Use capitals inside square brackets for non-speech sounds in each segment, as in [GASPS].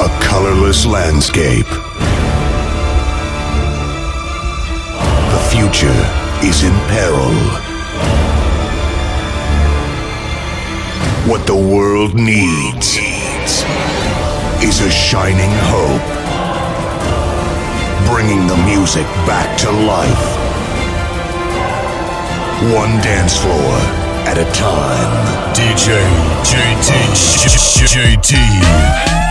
A colorless landscape. The future is in peril. What the world needs is a shining hope. Bringing the music back to life. One dance floor at a time. DJ JT JT.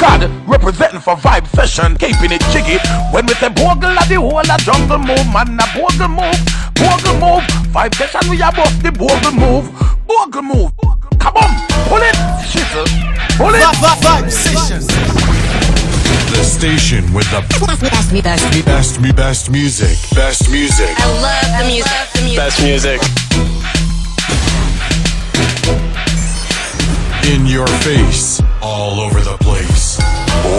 God representing for vibe session, keeping it jiggy. When we say bogle at the whole of jungle move, man, a bogle move, bogle move. Vibe session, we are both the bogle move, bogle move. Come on, pull it, shizzle, pull it. Vibe, vibe session. The station with the best, me, best, me, best, me, best music, best music. I love the music, best music. In your face, all over the place.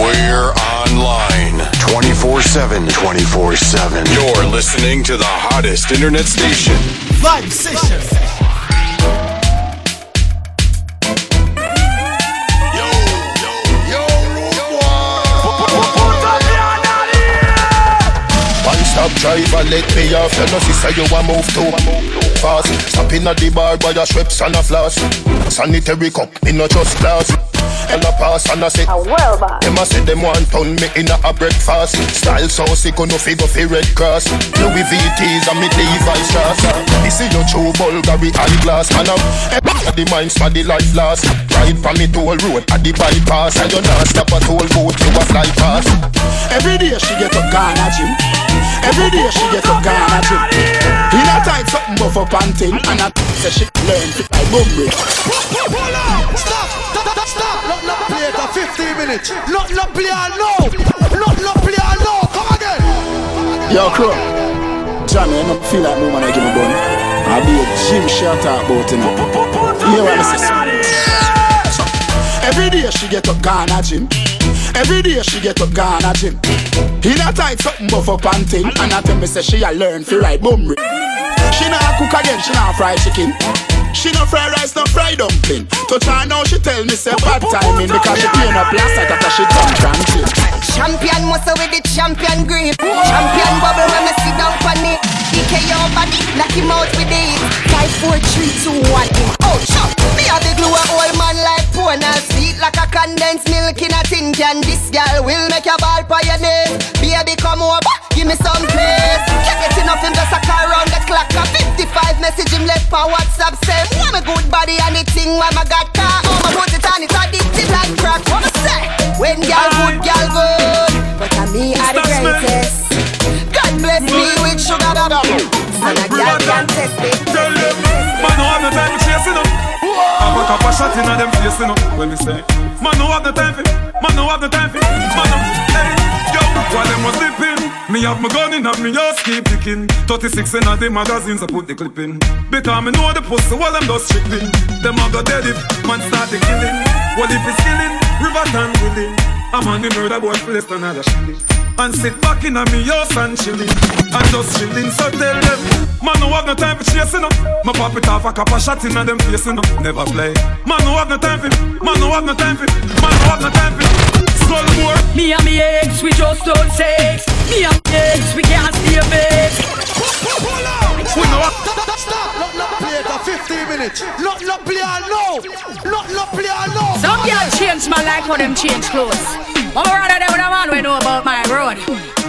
We're online 24 7. 24 7. You're listening to the hottest internet station. Vibe Session. Stop driver, let me off. You know, sister, you a move too fast. Stop in at the bar by your strips and a floss. Sanitary cup, me no just glass. And a pass and I say, a well Them a say them want turn me in a breakfast. Style so sick, no figure fi red cross. Louis VTs and me Levi's shots. This is your true Bulgari eyeglass. And I'm at the minds for the life last. Ride from me toll road at the bypass. And you not stop a toll booth, you a fly past. Every day she get up Ghana gym. Every day she get up Ghana gym. In a tight something buff up and thing. And I say she learn to like bumble. Stop! Stop! Stop! Not not play for 15 minutes. Not not play no. Not not play no. Come again. Yo, crew. Johnny, I don't feel like moving when I give me. I'll be a gym shot out about it now. Hear what I say? Every day she get up Ghana gym. Every day she get up Ghana gym. In a tight something buff up and thing. And I tell me say she a learn fi ride bumri. She not cook again, she not fry chicken. She no fry rice, no fry dumpling. Touch her now, she tell me say bad timing because she clean up last night after she done cranking. Champion muscle with the champion grip. Champion bubble when me sit down on it. DK your body, knock him out with it. Five, four, three, two, one. Oh, chop. Me a the glue a old man like Pona. Sweet like a condensed milk in a tin can. This girl will make your ball name. Baby, come over, give me some message him left for WhatsApp. Say, want me good body and the thing when my got car. Oh, my put it on, it's addictive like crack. What me say? When girl good, girl good. But I me are the greatest. God bless me with sugar dada. And a girl can test it. Tell them, man, no have no time for chasing up. Have a couple shot in them facing up. When me say, man, no have no time for, man, no have no time for, man, no, hey, yo, while them was sleeping, me have my gun in, have me just keep picking. 36 in a the magazines, I put the clip in. Because me know the pussy while them just shipping. Them a go dead if man start the killing. Well, if it's killing, river and willing. I'm on the murder boy, place another shilling. And sit back in a me house and chilling. And just chilling, so tell them Man, no have no time for chasing up. My pop it off a couple shot in a them facing up Never play. Man, no have no time for Man, no have no time for Man, no have no time for. Skull more. Me and me ex, we just don't sex Me and me ex, we can't stay vex We know Stop, not not play it for 15 minutes. Not not play no Not not play no Some girl change my life how them change clothes I'm rather them with a man we know about my road.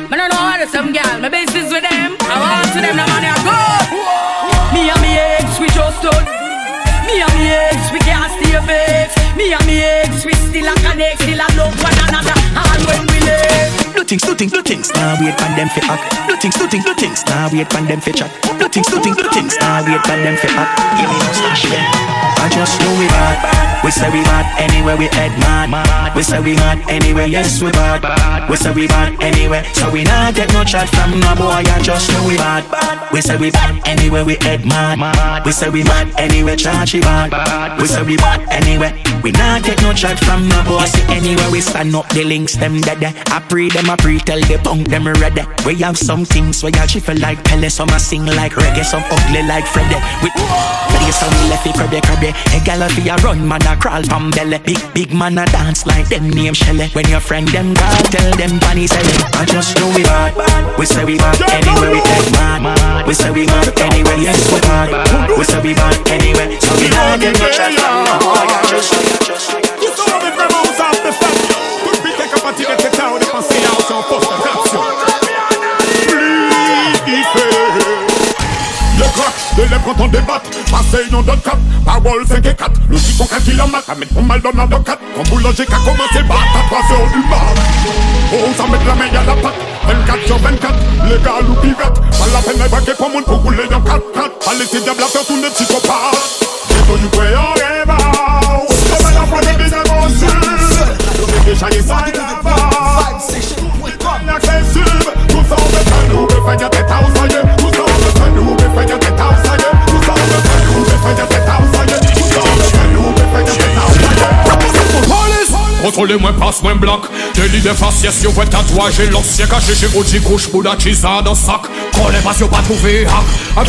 I don't know how to some girl, my business with them. I want to them, the money I go. Me and me ex, we just don't. Me and me ex, we can't stay vexed. Me and me ex, we still a connect, still a love one another. And when we live. Do things, do things, do things. Now wait for them fi act. Do things, do things, do things. Now wait for them fi chat. Do things, do things, do things. Now wait for them fi act. Give me no stash I just know we bad. We say we bad anywhere we head man. We say we bad anywhere, yes we bad. We say we bad anywhere, so we not get no chat from no boy. I just know we bad. We say we bad anywhere we head man. We say we bad anywhere, charge we bad. We say we bad anywhere. We not take no chat from no boss. Anywhere we stand up, the links them dead. I pre them, I pre tell the punk them ready. We have some things where y'all chiffle like Pele, some a sing like reggae, some ugly like Freddy. We play some lefty crabby crabby. A gal a fi a run, man a crawl from belly. Big big man a dance like them name Shelly. When your friend them call, tell them bunny it. I just know we bad. We say we bad anywhere we take mad. We say we bad anywhere, yes we bad. We say we bad anywhere, so we not get no chat from no boy. I just, just, You saw me from house off the fan. Could be take a party at the town if I see how some first attraction. Le crack de lèvres quand on débatte Passé non de cap, parole 5 et 4 Logique on 4 km, à mettre pour mal dans de 4 Quand boulanger qu'a commencé, bat à 3 heures du mat On s'en met la main à la patte 24 sur 24, légal ou pirate Pas la peine de braquer pour monde pour rouler dans 4 4 Pas laisser diable à faire tourner psychopathe J'ai connu quoi en rêve Comme à la fois des bises à Déjà les salles là-bas Inaccessible Tout ça on veut faire nous, veut faire tête à ousailler Tout ça on veut faire nous, veut faire tête à ousailler Tout ça on veut faire nous, veut faire tête à ousailler Tout ça on veut faire nous, veut faire tête à ousailler Police Contrôlez-moi, passe-moi bloc. Délit de faciès, yo ouais tatouage L'ancien caché chez Oji couche Bouddha Chisa dans sac. Collez pas, yo pas trouvé hack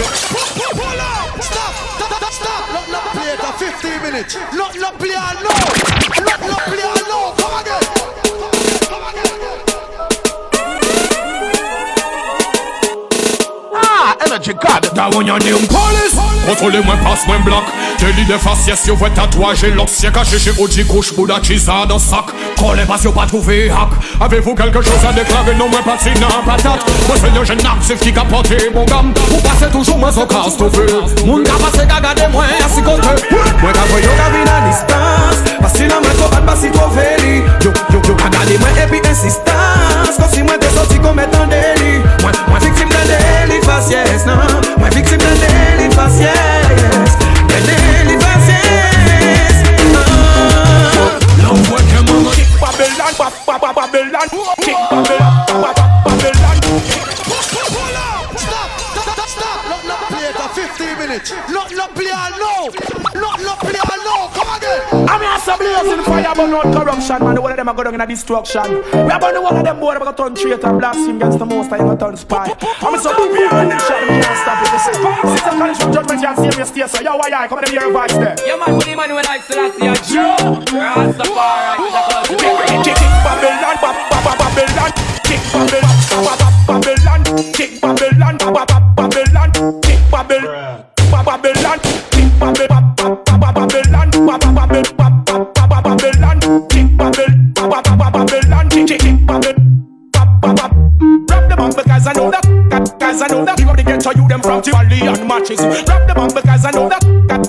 for 15 minutes. Not not play it no. Not not play no. Come again. chikad Dawen yon yon polis Kontrole mwen pas mwen blok Te li defas yes yo vwe tatwaje lok Sye kache che oji kouch pou da chisa dan sak Kole pas yo pa trouve hak Avevou kelke chose a deklare non mwen pati nan patat Mwen se yon jen napsif ki ka pote bon gam Ou pase toujou mwen so kas tove Moun ka pase ka gade mwen si kote Mwen ka vwe yo ka vina dispans Pasi nan mwen so ban basi trove li Yo yo yo ka gade mwen epi insistans Kosi mwen te soti kon metan deli délit de faciès, non Moi victime d'un délit de faciès D'un délit de faciès Ah. Now what them a kick Babylon, ba- ba- ba- Babylon Kick Babylon, ba- ba- Babylon Hold on. Stop! Stop! Stop! Not not play it for 15 minutes. Not not play it no. Not not play I'm here some blazing fire but not corruption. Man The one of them are going in a destruction. We are burning one of them boy We're going to turn traitor Blaspheme against the most I going to turn spy. I'm a so big behind them shot Me can't stop it. They say Five system college from judgment You see me stay So yo why I Come to hear a voice there. Yeah, man, put him on when I still see a Jew. Rastafari. Kick Babylon ba- ba- ba- Babylon. Kick Babylon ba- ba- Babylon. Kick Babylon ba- ba- ba- Babylon. Kick Babylon ba- Babylon. Kick Babylon I know that Cause I know that You have to get to you them from Tivoli and matches. Rap the bomb because I know that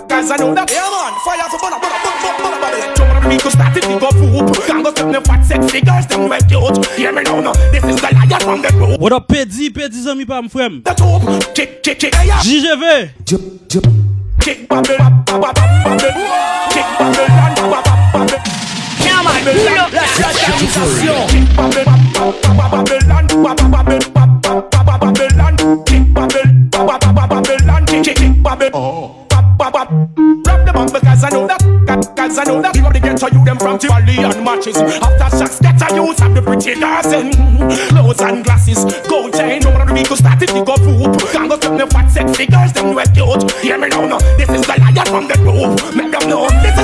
Cause I know that. Yeah man, fire for bulla bulla bulla bulla bulla Jump on the beat, go start it, we go poop Can't go step the fat sexy girls, them red cute Hear me now, no, this is the lion from the group. What up, Pedi, Pedi zami pa mfrem The top, chick, chick, chick, yeah JGV Kick Babylon, ba- ba- ba- Babylon Kick Babylon, ba- ba- ba- Babylon Yeah, man, pull up that Kick Babylon, ba- ba- ba- Babylon ba- ba- Babylon, kick Babylon Ba- ba- ba- Rap the bomb because I know that Cause I know that. You to get to you them from Tivoli and matches. After shots get to use of the pretty dancing Clothes and glasses Gold chain No one of the people started to go poop. Can't go step the fat sexy girls Them red cute Hear me now no. This is the lion from the group Make them know This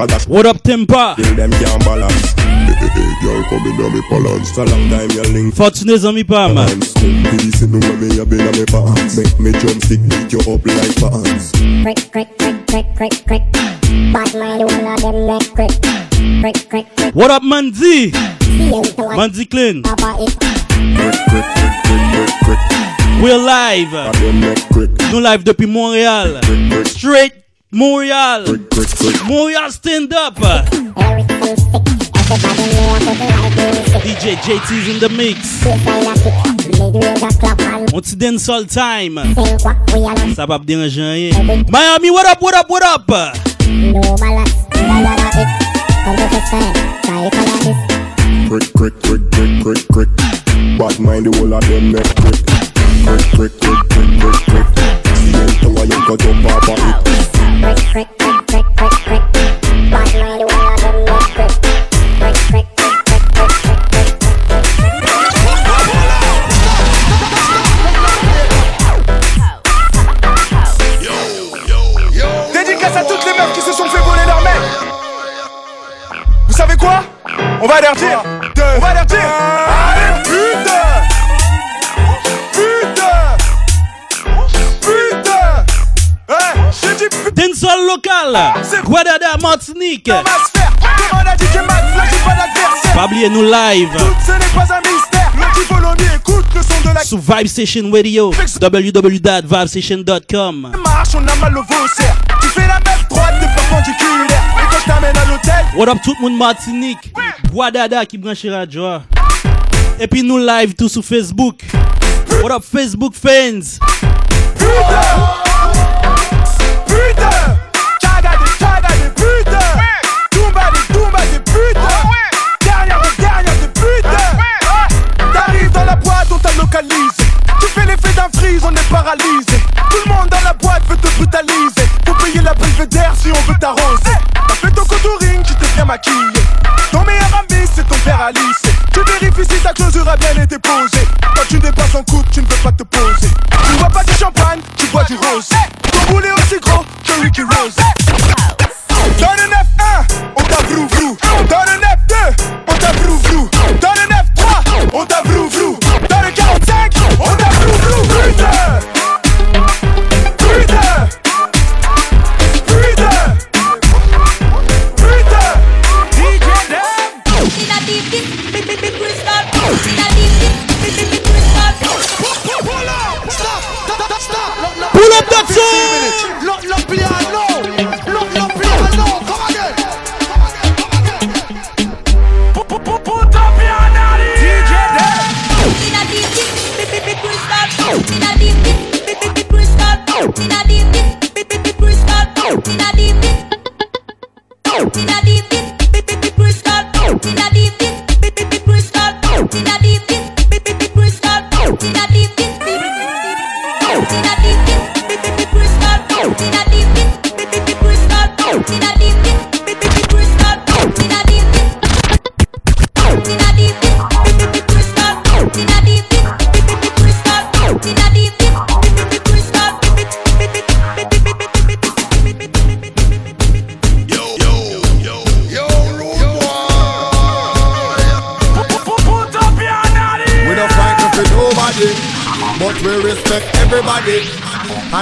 no balance. What up, Tempa? till them can't balance. [LAUGHS] Girl come in on me balance. So long time you link Fortuné zami pa man. balance. Peace in the way me a been on me pants. Make me jump stick, beat you up like pants. Crick, crick, crick, crick, crick, crick. Bad mind, one of them neck crick. Crick, crick, crick. What up, Manzi? See him to one. Manzi Clean. Papa eh. it. Crick, crick, crick, crick, crick, crick. We're live. A them. Nous live depuis Montréal. Crick, crick, Straight Montréal. crick, crick, crick. Montréal stand up. Everything sick. Everybody know how to like music. DJ JT's in the mix. Baseline a kick. Mid-range a clap and On ti dancehall time. think what we are not. Ça va pas déranger rien. Miami, what up, what up, what up? Crick, crick, crick, crick, crick, crick. Bad mind the whole of them neck crick. Crick, crick, crick, crick, crick, crick. See them to a young cut up off of it. Crick, crick, crick, crick, crick, crick. Bad mind, one of them neck crick. Crick, crick, crick, crick, crick, crick, crick. Dédicace à toutes les meufs qui se sont fait voler leur mec. Vous savez quoi On va leur dire. On va leur dire. Local. Guadada, Martinique. pas oublier nous live. Tout ce n'est pas un mystère. Le écoute le son de la Sur Vibe Station Radio. www.vibestation.com. marche, on a mal au faussaire. Tu fais la même droite de perpendiculaire. Et quand je t'amène à l'hôtel, What up tout le monde Martinique? Guadada qui branche radio. Et puis nous live tout sur Facebook. What up Facebook fans? putain Tout le monde dans la boîte veut te brutaliser. Faut payer la belvédère si on veut t'arroser. T'as fait ton contouring, tu t'es bien maquillé. Ton meilleur ami c'est ton père Alice. Tu vérifies si ta closure a bien été posée. Quand tu dépasses en coupe, tu ne peux pas te poser. Tu bois pas du champagne, tu bois du rose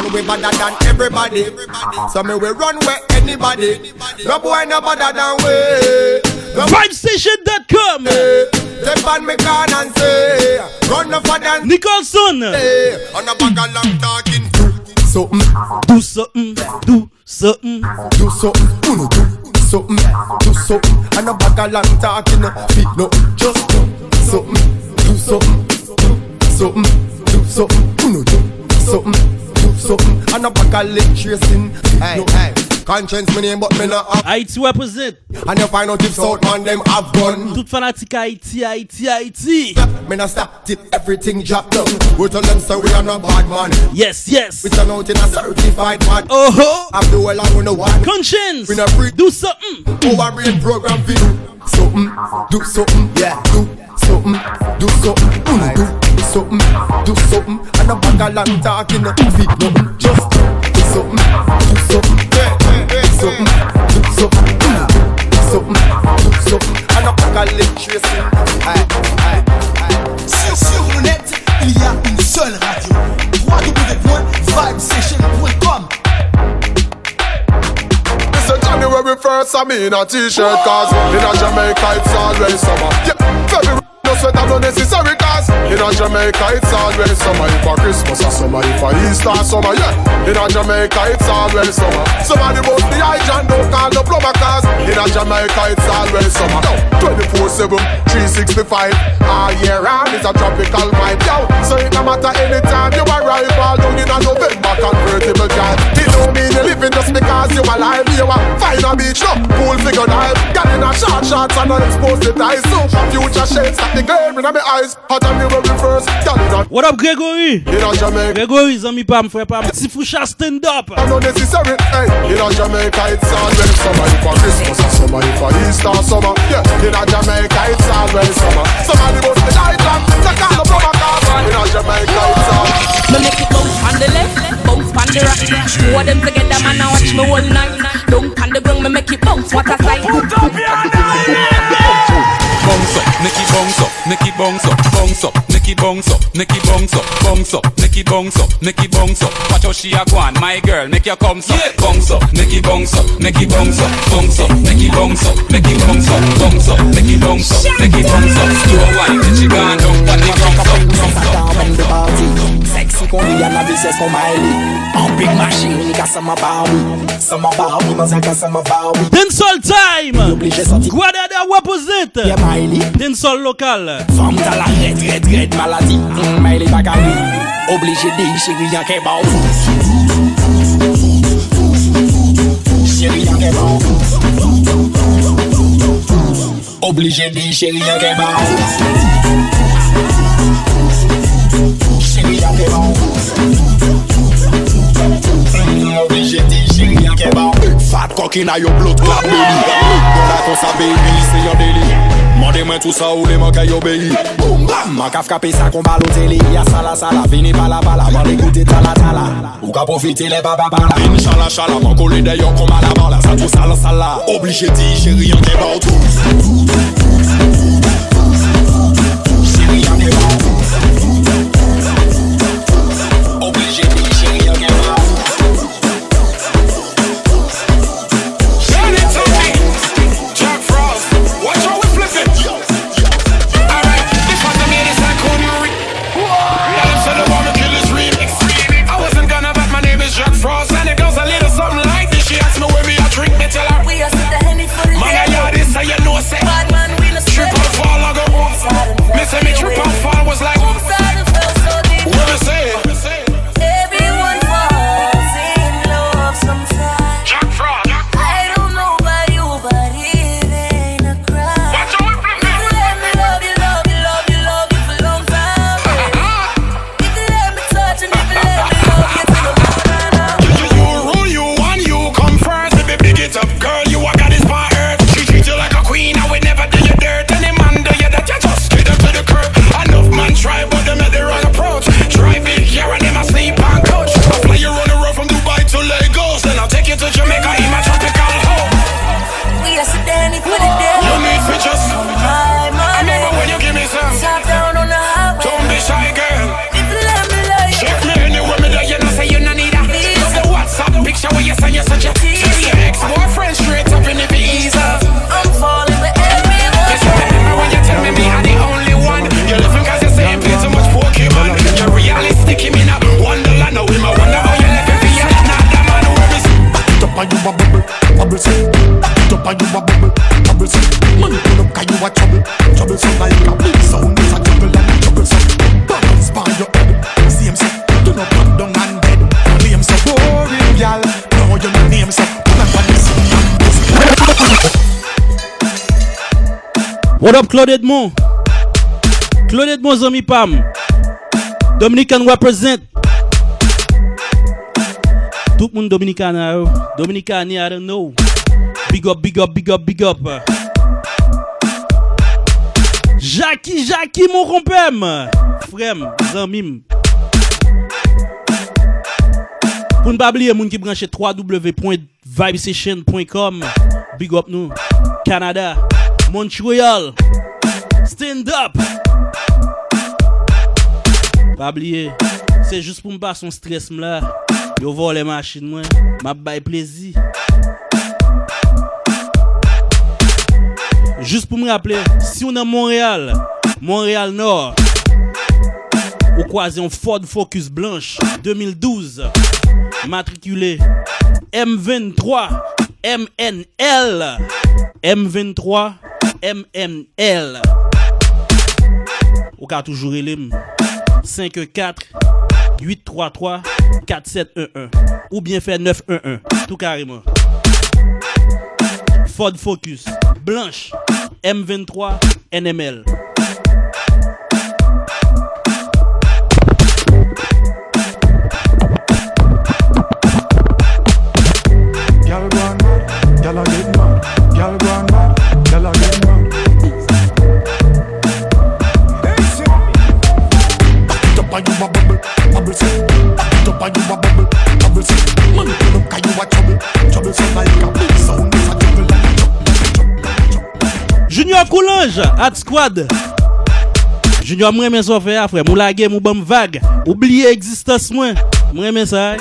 And we better than everybody. So me we run where anybody. No boy no better than we. No Vibestation.com. Eh, step on me can and say, run no for than Nicholson. Eh, on a bag of long talking. Mm, something, Do something. Do something. do something, uno do something, do something. And a bag of long talking, feet no, just do something, do something, do something, do something, uno do something, do something. And a bag of leg tracing, hey, hey. Conscience me name but me not have Haïti represent. And you find out if South man them have gun Tout fanatique Haïti, Haïti, Haïti. Me not stop till everything drop down We tell them so we are not bad man Yes, yes. We turn out in a certified bad Oh ho. Have the well and we no one Conscience. We not free Do something. Our brain program for do something, do something, yeah, do something, do something, uno do something, do something. And a bag of long talking, no fit nothing. Just do something, do something. Yeah, yeah, yeah, something, do something. Mm, do something, do something. And a bag of electricity. Aye, aye, aye. Sur, sur le net, il y a une seule radio. www.vibesession.com It's a January 1st, I'm in a t-shirt Cause in a Jamaica it's always summer Yeah, February no sweater no necessary cause In a Jamaica it's always summer. If a Christmas or summer, if a Easter summer Yeah, in a Jamaica it's always summer. Somebody bust the hydrant, don't call the plumber Cause in a Jamaica it's always summer. Yo, 24-7, 365 All ah, year round it's a tropical vibe. Yo, so it no matter anytime you arrive All down in a November convertible drive. It don't mean you're living just because you are alive. You a find a beach, no, pool figure dive Got in a short shorts and not exposed to ties So future shades the glare in my eyes. Hot on the very first, girl in a What up, Gregory? In a Jamaica. Gregory, zami pa m fwe pa m Si foucha stand up. No necessary, hey. In a Jamaica it's always summer. If a Christmas or summer, if a Easter summer. Yeah, in a Jamaica it's always summer. Somebody bust the light lamp They call the plumber cause In a Jamaica it's always Me make it bounce on the left, bounce on the right. Two of them together, man, I watch me all night. Don't on the ground, me make it bounce. What a sight! Bounce up, Nicky bounce up, Nicky bounce up, bounce up, Nicky bounce up, Nicky bounce up, bounce up, Nicky bounce up, Nicky bounce up. Watch how she a go on, my girl, make your come up, bounce up, Nicky bounce up, Nicky bounce up, bounce up, Nicky bounce up, Nicky bounce up, bounce up, Nicky bounce up, Nicky bounce up. Slow wine, then she gone down, but the bounce up, bounce up. When the party Sexy qu'on dit à la vitesse qu'on Miley En big machine, il casse ma Barbie Ça ma Barbie, mais elle casse ma Barbie Dancehall time Obligé sorti Guadada represent Yeah, Miley dancehall lokal. Femme dans la red, red, red maladie. mais les bagages, obligé de chérie en kebab. Bon. Chérie en kebab. Bon. Obligé de chérie en kebab. Bon. Chérie en kebab. Obligé de chérie en kebab. Fat coquina yo blood clap baby. Bon la con sa baby, c'est yon délire. Mande mwen tout sa ou le man kay obeyi Boum bam. Man ka fkape sa kon balote li Ya sala sala. Vini bala bala Man ekoute tala tala. Ou ka profite le baba bala Vini chala chala Man kole deyon kon bala bala. Sa tou sala sala. Oblige di chéri an deba ou tous Tous, tous, tous, tous, tous Chéri an deba ou tous What up, Claude Edmond? Claude Edmond, zami Pam. Dominican represent. Tout moun Dominican yo. Dominican, I don't know. Big up, big up, big up, big up. Jackie, Jackie, mon rompem. Frem, Zamim. Pour ne pas oublier, moun qui branche www.vibesession.com. Big up nous. Canada. Montreal. Stand up. Pas oublier, c'est juste pour me passer son stress là. Yo vole les machines moi, m'a bail plaisir. Juste pour me rappeler, si on est à Montréal, Montréal Nord, ou croisé un Ford Focus blanche 2012, matriculé M23 MNL, M23 MNL. Ou ka toujours elim 54 833 4711 ou bien fait 911 tout carrément. Ford Focus blanche M23 NML. Ange, Hat Squad. Junior mwen men so fe a fwe, mou lage mou bom vague. Oubliye egzistans mwen, mwen men sa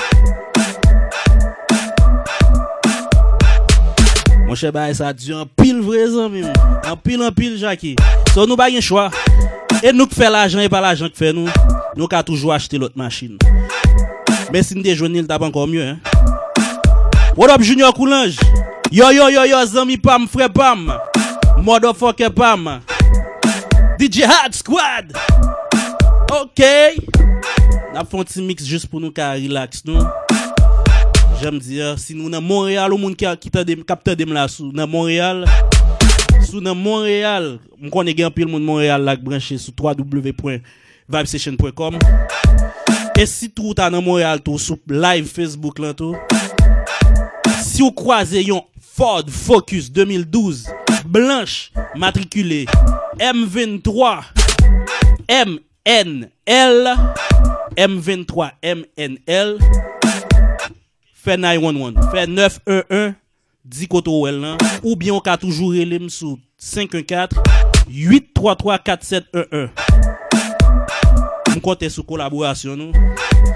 Mwen che bay sa di an pil vre zan mi mwen. An pil an pil jaki. So nou bagen chwa. E nou k fe l'ajan e pa l'ajan k fe nou. Nou ka toujou achete lot machin. Men sin de jounil tap ankon mye. What up Junior Koulange? Yo yo yo yo zan mi pam fre pam. Motherfucker Bam. DJ Hard Squad. Ok. Na fon ti mix just pou nou ka relax nou. Jam diya, ah, si nou nan Montreal ou moun ki kapte dem, dem la sou nan Montreal. Sou nan Montreal, m konen gen pil moun Montreal lak branche sou www.vibesession.com E si tou ta nan Montreal tou sou live Facebook lan tou. Si ou kwaze yon Ford Focus 2012 blanche matriculée. M23 MNL M23 MNL fait 911 fait 911 10 koto là ou bien on ka toujours relem sous 514 833 4711 on compte sur collaboration nous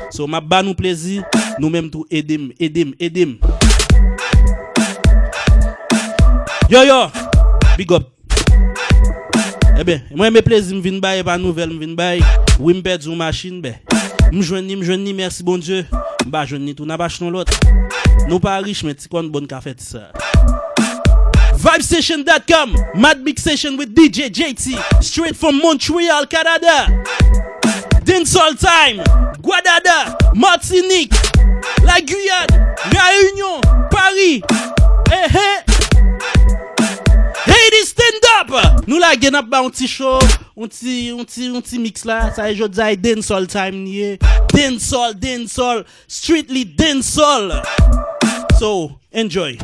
so m'a ba nous plaisir nous même tout aider aider aider Yo yo! Big up. Ebe, eh mwen me plezi m vin bay, e pa nouvel m vin bay. Wim pet zou machin be. M jwen ni, m jwen ni, mersi bon Diyo. M ba jwen ni, tou nabache nou lot. Nou pa rich, men ti kon bon ka feti sa. Vibesession.com Mad Big Session with DJ JT Straight from Montreal, Canada Dancehall Time Guadada Martinique La Guyane Réunion Paris Eh eh stand up! Nou la gen ap ba an ti show An ti, an ti, an ti mix la. Sa e jod zay e dancehall time niye Dancehall, dancehall Streetly dancehall. So, enjoy.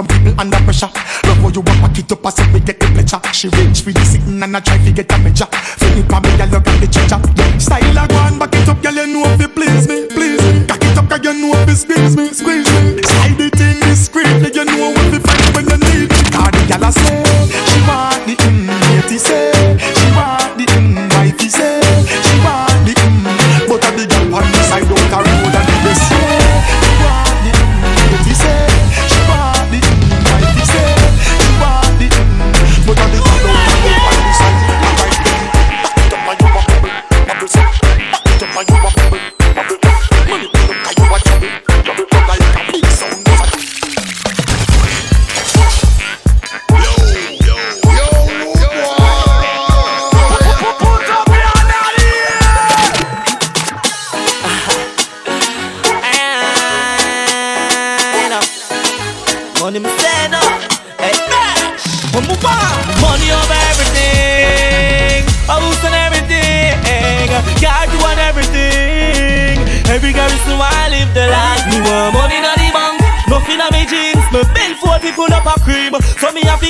Some people under pressure. Love how you back it up as if we get the pleasure. She for the sitting and I try to get a measure. Feel it for me, girl, you got the treasure. Style a go back it up, girl, you know if you please me, please me. Cock it up, cause you know if you squeeze me, squeeze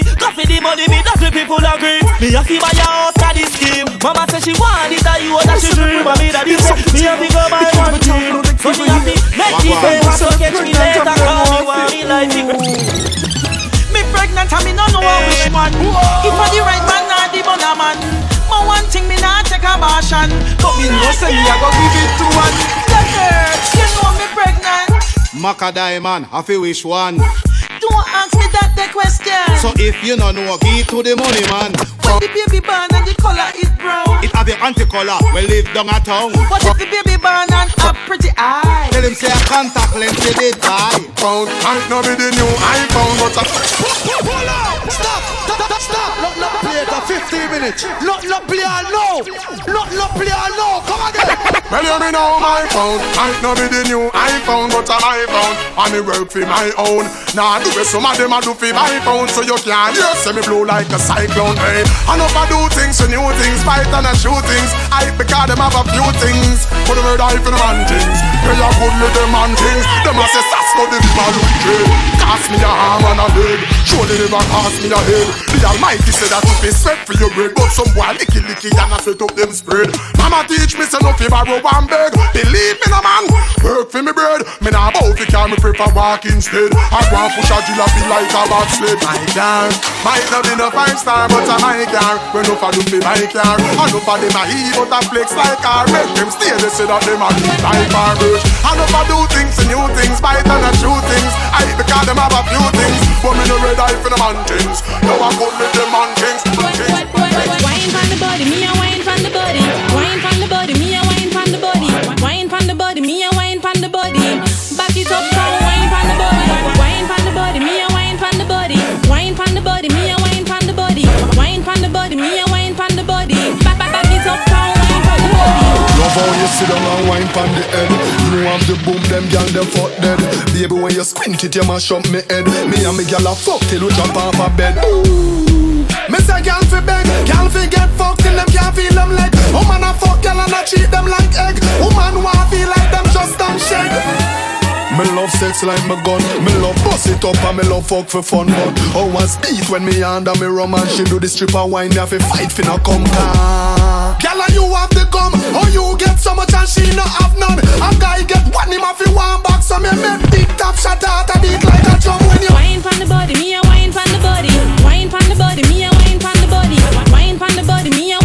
me have coffee the money. Me that the people agree. Me have to buy a house for this scheme. Mama say she want it. I you that she dream. I me that this. Me have to go buy one dream. So me have to make it better. So catch me later. Call me want me like it. Me pregnant and me no know which one. If I the right man or the bunna man. My one thing me not take a abortion, but me know say me a go give it to one. Look her, you know me pregnant. Macka Diamond, I feel which one. Don't ask me that the question. So if you no know, give to the money man. When the baby born and the color is brown. It have the anti-color, we live down a town. What if the baby born and a pretty eye? Tell him say a contact lens they did buy. Pound, might not be the new iPhone, but a Hold on! Stop! Stop! Stop! Not not play it for 15 minutes. Not not play all now. Not not play all now. Come again. [LAUGHS] Well, you me know my phone Might not be the new iPhone But I'm iPhone And me work for my own Nah, do it some of them I do for my phone So you can't hear See me blow like a cyclone Hey, I know if I do things for new things Fight and I shoot things I because them have a few things Put the word I for the man things They are good with them man things Them a say Sasko the river wicked Cast me a arm and a leg Surely never cast me a head The Almighty said that to be sweat for your bread But some boy licky licky and I set up them spread. Mama teach me say no fi borrow one beg. Believe me no man. Work for me bread. Me nah bow fi car me prefer walk instead. I go and push a jalopy like a bad sled My car Might not be no five star but a my car When no for do fi my car And no for them a heat but a flex like car Make them stay they say that them a lead like garbage And no for do things and new things Bite and a true things. I because them have a few things. But me no red eye for the man things No I good with them man things Wine from the body, me a Love how you sit down and wine pon the head. You have the boom, them gal them fuck dead. Baby when you squint it you mash up me head. Me and me gal a fuck till we jump off a bed. Ooh. Me say gal fi beg, gal fi get fucked till them can't feel them leg. Woman a fuck gal and a treat them like egg. Woman wanna feel like them just don't shake me love sex like my gun Me love bust it up and me love fuck for fun But how was beat when me under me rum And she do the stripper wine Me have to fight no come Girl and you have the gum How you get so much and she no have none A guy get one him to one back So me make big top shot out a beat like a drum when you Wine from the body, me a wine from the body. Wine from the body, me a wine from the body. Wine from the body, me a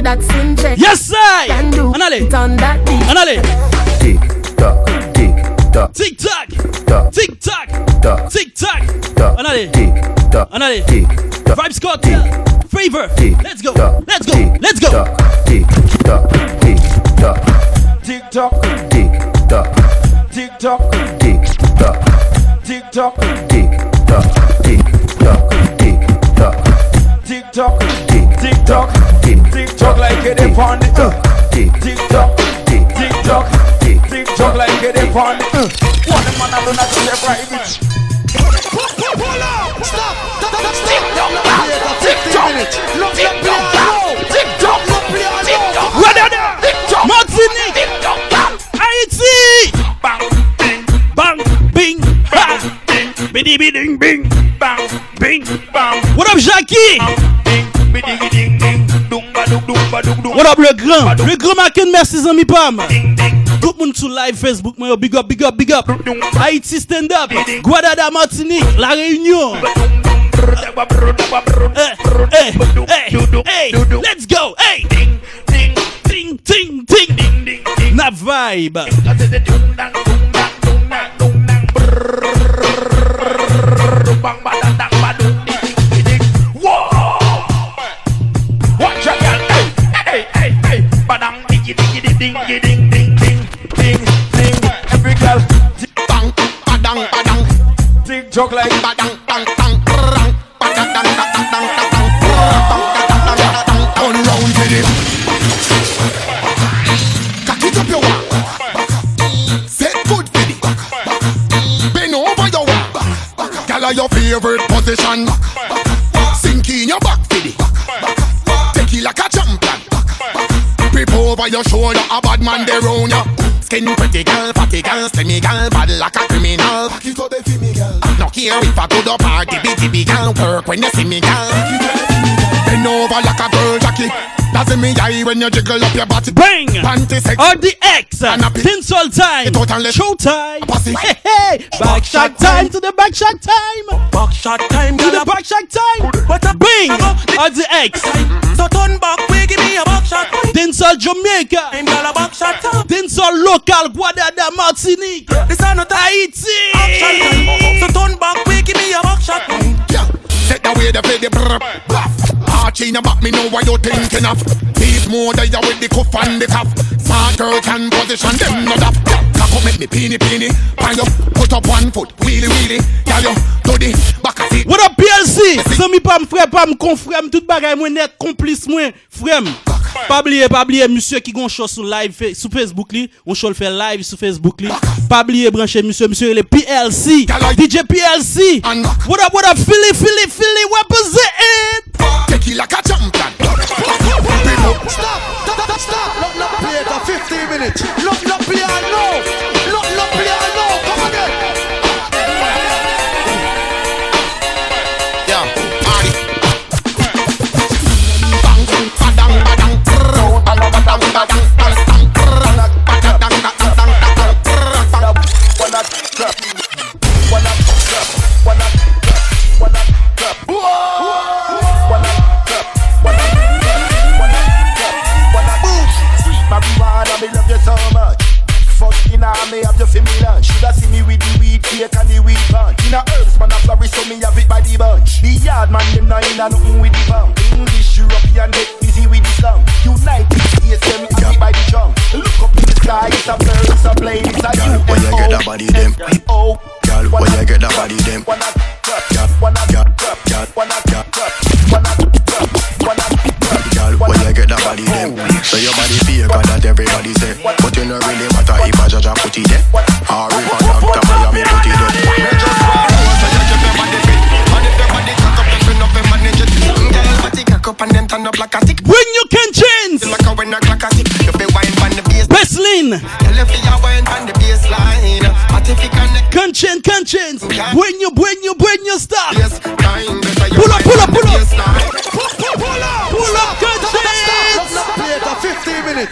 Portmore, that's in check. Yes, sir. Can do Anale. it on that beat. Anale. Tick tock, tick tock, Tick tock. tock, Tick tock. tock, Tick tock. tock. Anale. Tick tock, Anale. tick tock. Vybz Kartel. Favor. Let's go. Let's go. Let's go. tock, Tick tock, tick tock, Tick tock, tick tock, tick tock, tick tock, tick tock, tick tock, on the uh, tick tock, tick tock, tick tock like get it on the. One man alone I do the right. Bitch. Pull up, stop, stop, tick tock, tick tock, tick tock, tick tock, tick tock. Where they? Tick tock, Martini. Tick tock, Haiti. Bang, bing, bang, bing, bang, bing, bidi biding, bing, bang, bing, bang. What up, Jackie? Bing, bidi biding, bing. What up, le grand? Le grand Maken, merci, zami Pam. Tout monde sur live Facebook, moi, big up, big up, big up. Haïti stand up. Guadada Martinique, La Réunion. Eh, eh, eh, hey, let's go, hey. Ding, ding, Ting, ting, ting. ding, ding, ding. Na vibe. I said ding, ding, ding, ding, ding, ding, ding. Every girl, Bang, badang, badang, tick, tock like badang, bang, bang, brrrang, badang, dang, dang, dang, dang. Turn round with it. Cock it up your walk. Set good for it. Bend over your walk. Girl, your favorite position. Sink in your back over your shoulder, a bad man there round ya. Skin pretty girl, fatty girl, semi girl, bad like a criminal. Back it up for me, girl. No care if I go to party, dibby dibby girl, work when you see me, girl. Bend over like a girl, Jackie. That's in me eye when you jiggle up your body. Bang! Panty sex. RDX, And a bit- Tinsel time, It out and let- show time. Pussy. Hey, hey, back shot time to the back shot time. Back shot time, To girl. the back shot time. What a Bing! RDX, So turn back, we give me a back shot. Tinsel Jamaica, I'm girl a back shot time. Tinsel local, Guadada Martinique, This are not Haiti. So turn back, we give me a back shot. Yeah. Set the way the play the brr. Bluff. Arch in your back, me know what you're thinking of. These more than you with the cuff and the cuff. Smart girl can position them not up. Cock up, make me peeny peeny. Find up, put up one foot, wheelie wheelie. Girl, you do the back of it. What up PLC? Zami pa m frère, pa m confrère, m tout bagay mwen net, complice mwen, frère m. Pa bliye, pa bliye, monsieur qui gon show sur live sur Facebook li, on show le fait live sur Facebook li. Pa bliye brancher monsieur, monsieur le PLC. DJ PLC. What up, what up, Philly, Philly, Philly, represent it. Take it like a champion. Stop! Stop! Stop! Stop! Not not play it for 15 minutes. Not not play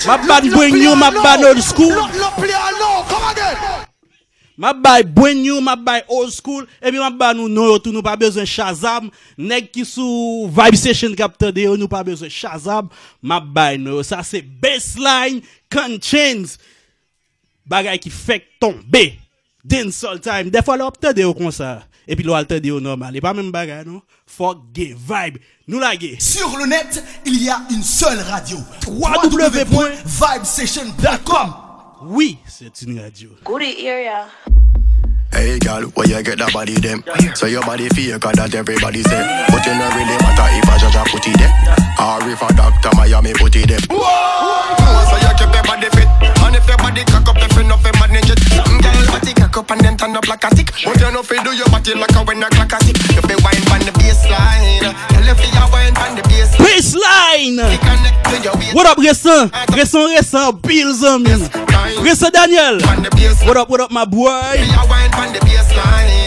Ma bad Buenyu, ma bad old school. Ma bay bwen Buenyu, ma bay old school. E mi ma bay nou nou yo tou nou pa bezwen Shazam. nek ki sou vibe session kapte de yo nou pa bezwen Shazam. Ma bay nou yo. Sa se baseline conscience. Bagay ki fek tombe. Din sol time. Defo la opte de yo konsa. Sa E pi lo alte de yo normal E pa men bagay nou Fuck gay vibe Nou la gay Sur le net, il y a une seule radio. www.vibesession.com Oui, c'est une radio Good area. Hey girl, where you get that body them? So your body fake and that everybody say. But you not really matter if a judge a put it there. Or if a doctor Miami put it there. Whoa! So you keep your body fit. And if your body cock up, if you know fi manage it. Girl, body cock up and then turn up like a tick. But you know fi do your body like a when a clock a tick. You fi wine on the baseline. If you wine on the baseline. Baseline Connect to your waist. What up, Ressan? Ressan, Ressan, Bill Zami. Ressan Daniel. What up, what up, my boy? on the baseline.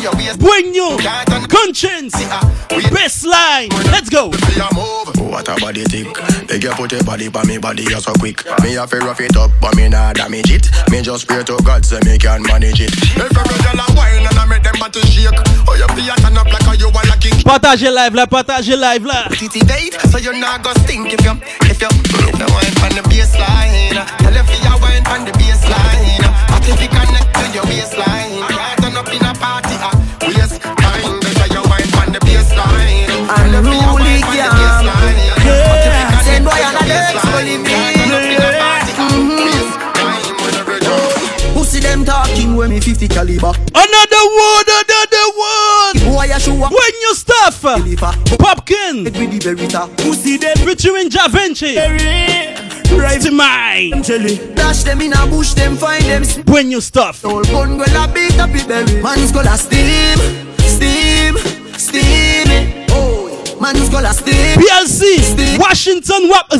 Bring you conscience. Baseline. Let's go. Oh, what a body tick. Make you put your body by me body you so quick. Me have to rough it up, but me not damage it. Me just pray to God so me can manage it. If every girl a wine and I make them body shake, oh you feel turn up like a you are like king. Partagez live là, partagez live là. Titty date, so you not go stink if you if you if you wine on the baseline. Tell if you wine on the baseline. But if you connect to your waistline, me 50 caliber. Another one, another one. Boy, I show up. When you stuff. Popcaan. With the berita. Pussy them featuring Jah Vinci. Right to mine. Dash them in a bush, them find them. When you stuff. Old gun go la beat up it berry. Man's go la steam, Oh, man's go la steam. PLC. Washington Wap the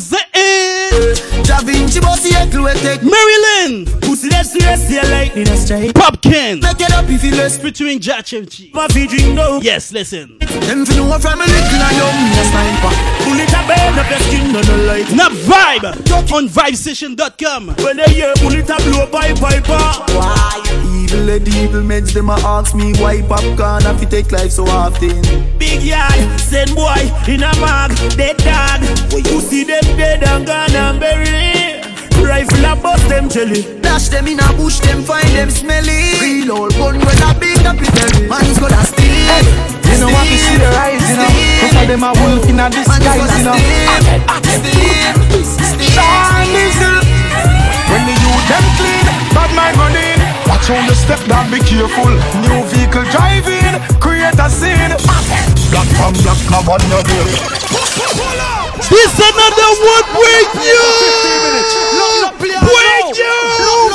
Da bossy a clue take. Maryland. Pussy them serious, see a lightning a strike. Popcaan. Make it up if you less. Featuring Jachevchi. My feet drink no. Yes, listen. Them fi know from a little and young, me a sniper. Bullet a burn up your skin, no no light. Now vibe on vibesession.com. When they hear bullet a blow by piper. Why? Evil the evil meds them a ask me why popcorn have to take life so often. Big yard, send boy in a mag, dead dog. You see them dead and gone and buried. Rifle a bust them jelly. Dash them in a bush, them find them smelly. Real old gun when a beat up it every man's gonna steal. You know what we see the rise, you know. Most of them are wolf in a disguise, you know. Shine When the youth them clean, bad mind running. How you step down, be careful. New vehicle driving, create a scene. Black from black, now on your day. This another one break you. Break you.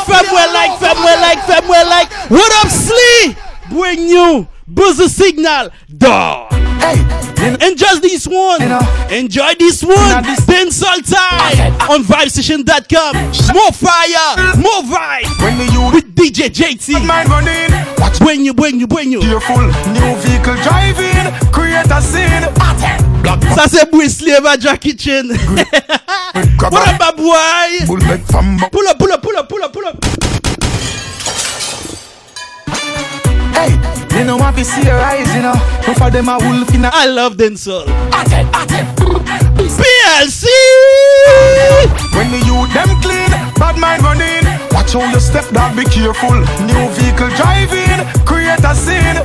Femwell like, femwell like, femwell like. What up, Slee? Bring you. Buzzer signal. Dog. Hey. And just this one. Enjoy this one. Then time uh, on vibesession.com. More fire, more vibe. When the youth with DJ JT. When you, when you, when you. Careful, new vehicle driving, create a scene. Ça c'est Bruce Slave à Jackie Chan. what [LAUGHS] up, my boy? Pull up, pull up, pull up, pull up, you know what we see your eyes, you know. Both of them are wolf in a I love dancehall. PLC. When the youth them clean, bad mind running. Watch how you step down, be careful. New vehicle driving, create a scene.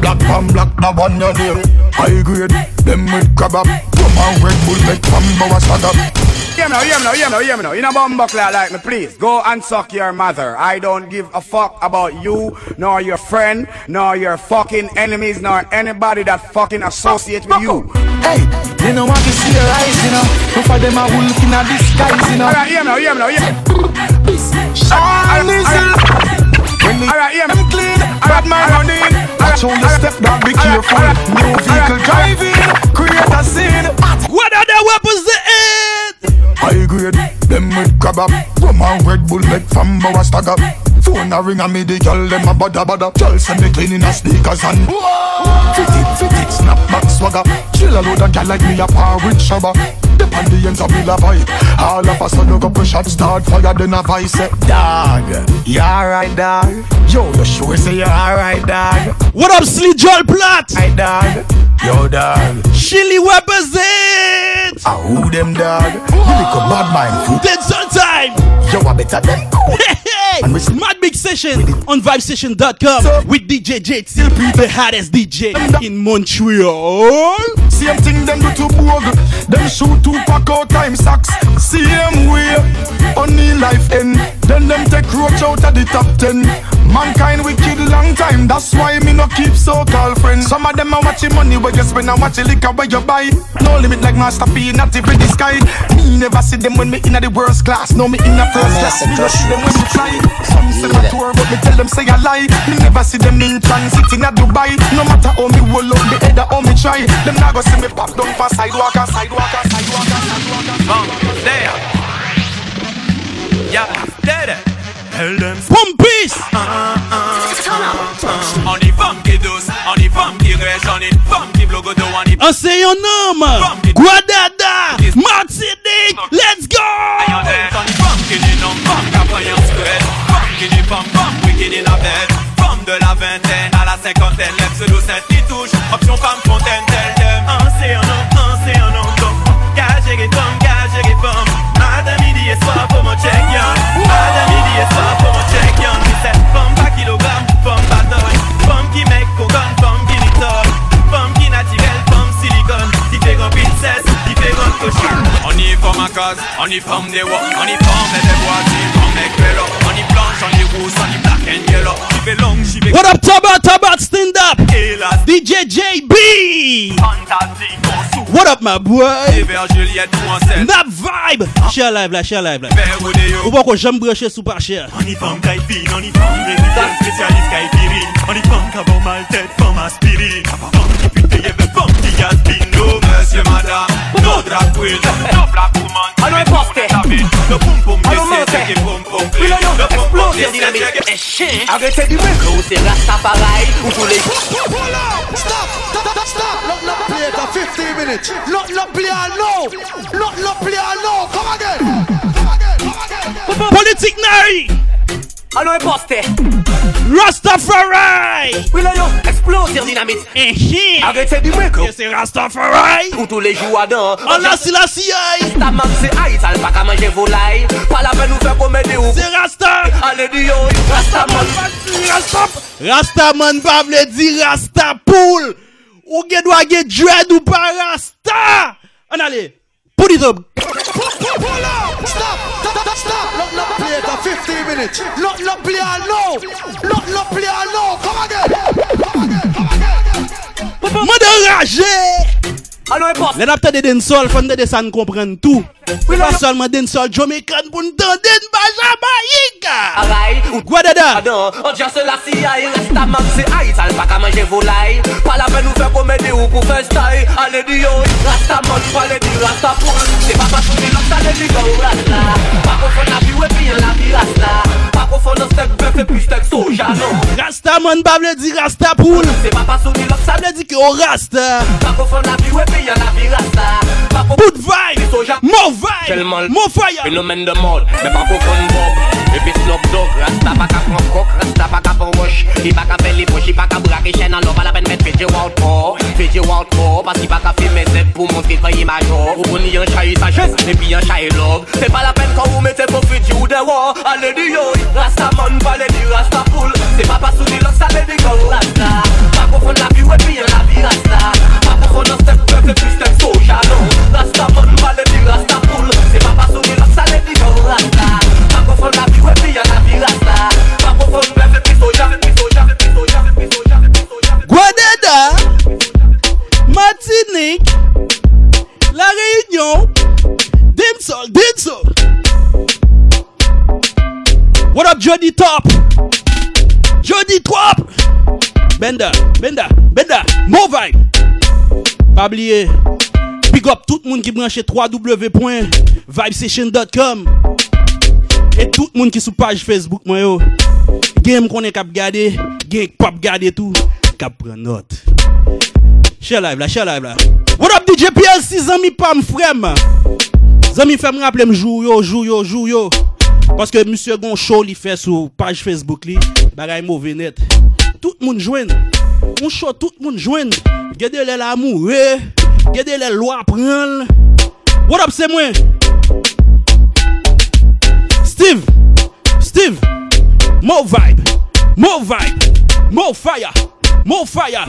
Black from black, now one your name. High grade, them with crab up. Come on, Red Bull, make from our start up. Hear me now, hear me now, hear me now, hear me now. You know bumbuckler like me, please. Go and suck your mother. I don't give a fuck about you, nor your friend, nor your fucking enemies, nor anybody that fucking associates with you. Hey, you know want to see your eyes, you know. No for them a wolf in a disguise, you know. Alright, hear me now, hear me now, hear me. Sean When the Alright, hear me. them clean, bad man alright. running. Watch how you step back, be careful. New vehicle driving, create a scene. What are the weapons they High grade, them with grab up. Rum and Red Bull make from our stagger. Phone a ring and me the girl them a bada bada. Girl send me cleaning her sneakers and fit it, fit it, snap back swagger. Chill a load of gal like me a par with shabba. The ends of la vibe. All of a sudden couple shots start fire then a vice say, Dog, you alright dog? Yo, you sure say you alright dog? What up, Slee Joel Platt? Hey dog, yo dog. Chili represent. Ah, who them dog? You look a bad mind fool. Then sometime. Yo, I better than [LAUGHS] Hey, Mad Big Session on VibeSession.com with DJ JT, the hottest DJ in Montreal. Same thing them do to Bogue. Them shoot two pack out time sacks. Same way. Only life end. Then them take roach out of the top ten. Mankind wicked long time. That's why me no keep so called friends. Some of them are watching money where you spend and watch the liquor where you buy. No limit like Master P, not even the sky. Me never see them when me in the worst class. No me in the first class. Me just see them when me fly. Some say I tour, but me tell them say I lie. Me never see them in transit in a Dubai. No matter how me roll up the head or how me try. Them not go see me pop down for sidewalk and sidewalk and sidewalk and sidewalk and Bum, there. Yeah, there. Tell them. Pumpis. On the funky dose, on the funky race, on the funky logo, the one. On say your name. Guadada. Martinique. Let's go. On the funky, the nom, funk up on your square. Funky, the funk, funk, wicked in la bête. Femme de la vingtaine à la cinquantaine, lève ce dos, cette qui touche. Option femme fontaine, telle them. Un c'est un nom, un c'est un nom, donc. Gage et femme, gage et femme. Madame midi et soir pour on y forme des walks, on y forme des voitures, on make vélo. On y blanche, on y rouge, on y black and yellow. J'y vais long, j'y vais What up, Tabat, Tabat, stand up. DJ JB. What up, my boy? Nap vibe. Share live là, share live là. Ou pas que j'aime brancher sous par cher. On y forme on y forme résident spécialiste Kaipiri. On y forme Cabo mal tête, forme aspirine. Forme qui pute forme qui aspire. No monsieur, madame, drag queen, no black woman. Allô, this is monte. reggae pum pum. Oui, là, non, No pum pum, explose, this is dynamique. Arrêtez du micro, c'est Rastafari ou tous les Stop! Stop! Stop! Not not play it for 15 minutes. Not not play all no. Not not play all no. Come again. Come again. Political Politique I know a. Rastafari! Oui, là, yo, explose your dynamite. Eh, hi! Arrêtez du mec, eh, C'est Rastafari! Ou tous les jours dedans. Oh, On la si la si aïe! Ta mam c'est aïe, t'as pas qu'à manger volaille. Pas la peine nous faire comédie ou. C'est Rasta! Allez, du yo, Rastaman. Rasta Rastaman pa vle di Rasta Rastapoule! Ou gen doit gen dread ou pas Rasta! On allez! Put it up. Pull up. Stop. Stop. Stop. Not not play it for 15 minutes. Not not play all now. Not not play all now. Come again. Come again. Come again. Mwen de raje. Alon e pop. Le napte de den sol, fande de san kompren tout. Pas solman den sol Jomekan pou nou tan den baja bayik Gwa dada On diyan se la siyay, resta man se ay Sal pa ka manje volay Pa la ven nou fe komedi ou pou fe stay Ale di yo, rasta man, pale di rasta pon Se pa pa sou di rasta, le di go rasta Pa kon fon la bi we pi en la bi rasta Pa kon fon nan stek befe pi stek soja non. Rasta man ba vle di rasta poul Se pa pa sou di rasta, le di ki o rasta Pa kon fon la bi we pi en la bi rasta Pa kon fon la bi we pi en la bi rasta Bout vay, mouv vibe. Tellement Mo fire. Phénomène de mode, mais pas pour fun bob. Et puis Snoop Dogg, Rasta pas qu'à prendre coke, Rasta pas qu'à prendre wash. Il pas qu'à faire les poches, il pas qu'à braquer chaîne en l'eau, pas la peine mettre Fiji Wild pour. Fiji Wild pour, parce qu'il pas qu'à filmer Z pour montrer y image. Ou pour ni un chai sagesse, et puis un chai love. C'est pas la peine quand vous mettez pour Fiji ou des war. Allez dis yo, Rasta man, pas les dire Rasta pool. C'est pas parce que l'autre ça les dit go Rasta. Pas pour fun la vie, ouais, puis la vie Rasta. Pas pour fun un step, puis step soja, non. Rasta man, pas les dire Rasta pool. Martinique, La Réunion, Dimsol, Dimsol. What up, Jody Top? Jody Top! Benda, Benda, Benda, Mo Vibe. Pas oublier, big up tout le monde qui branche www.vibesession.com. Et tout le monde qui sous page Facebook, moi yo. Game qu'on est cap garder, game pop garder tout, cap prendre note. Share live la, share live la. What up DJ PLC, zami pam frem. Zami fem rappele mjou yo, jou yo, jou yo. Paske msye gon show li fe sou page Facebook li. Bagay mou venet. Tout moun jwen. Un show tout moun jwen. Gede le la mou we. Gede le lwa pren. What up se mwen? Steve. Steve. More vibe. More vibe. More fire. More fire.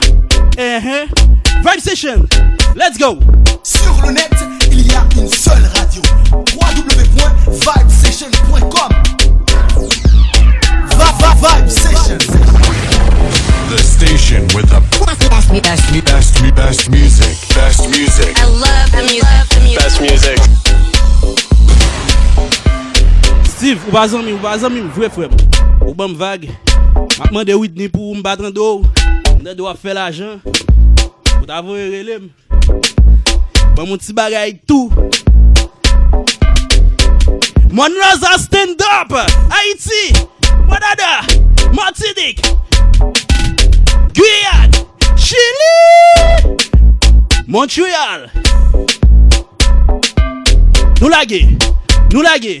Eh eh. Vibe Session, let's go. Sur le net, il y a une seule radio. www.vibesession.com Vibe Session. The station with the best, best, best music Best music. I love the music. Best music. Steve, ou ba zanmi, ou ba zanmi, vwe fwe Ou bom vague Makman de Whitney pou mbatran do. Mwen de do a fe la jan. Pou ta vwe relem Ban moun ti bagay tou Moun raza stand up Haiti Madada Martinique Guyane Chili. Montreal Nou lage Nou lage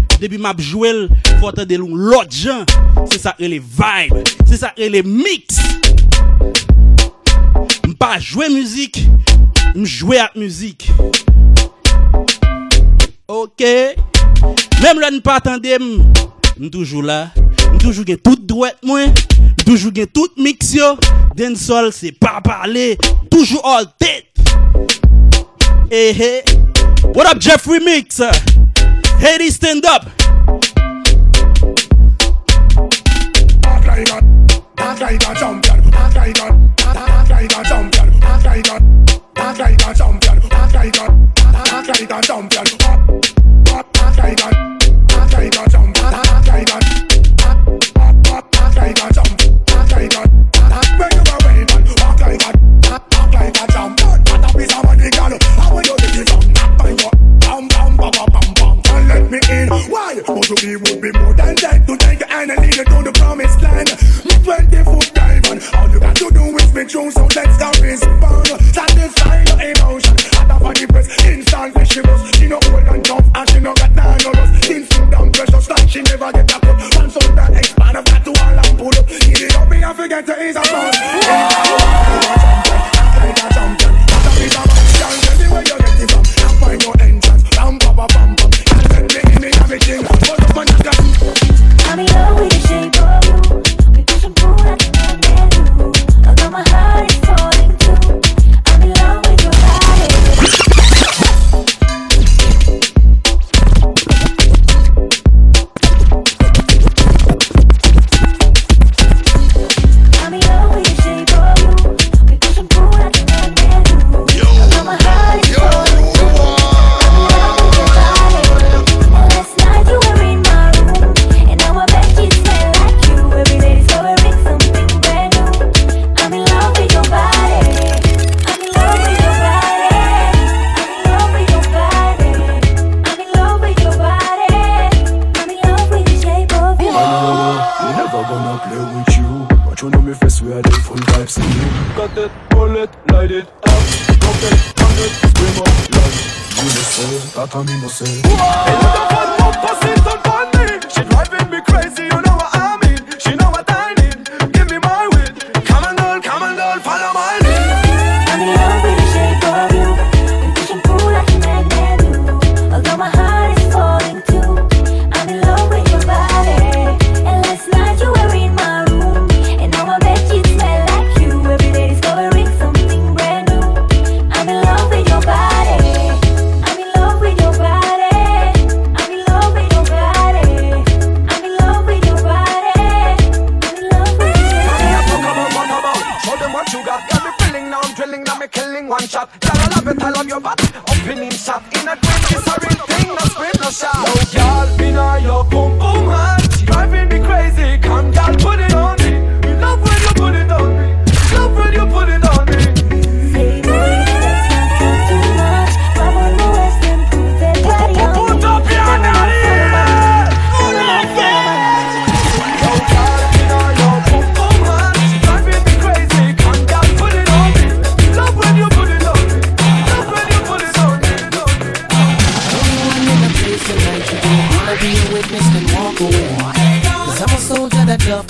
Depi map jwel, fote de loun lot jan. Se sa e le vibe, se sa e le mix. Mpa jwe müzik, mjwe ak müzik. Ok, mem lè npa atendem, mtoujou la. Mtoujou gen tout dwet mwen, mtoujou gen tout mix yo. Den sol se pa pale, toujou all tet. Ehe, hey. what up Jeffrey Mix? Hey, stand up.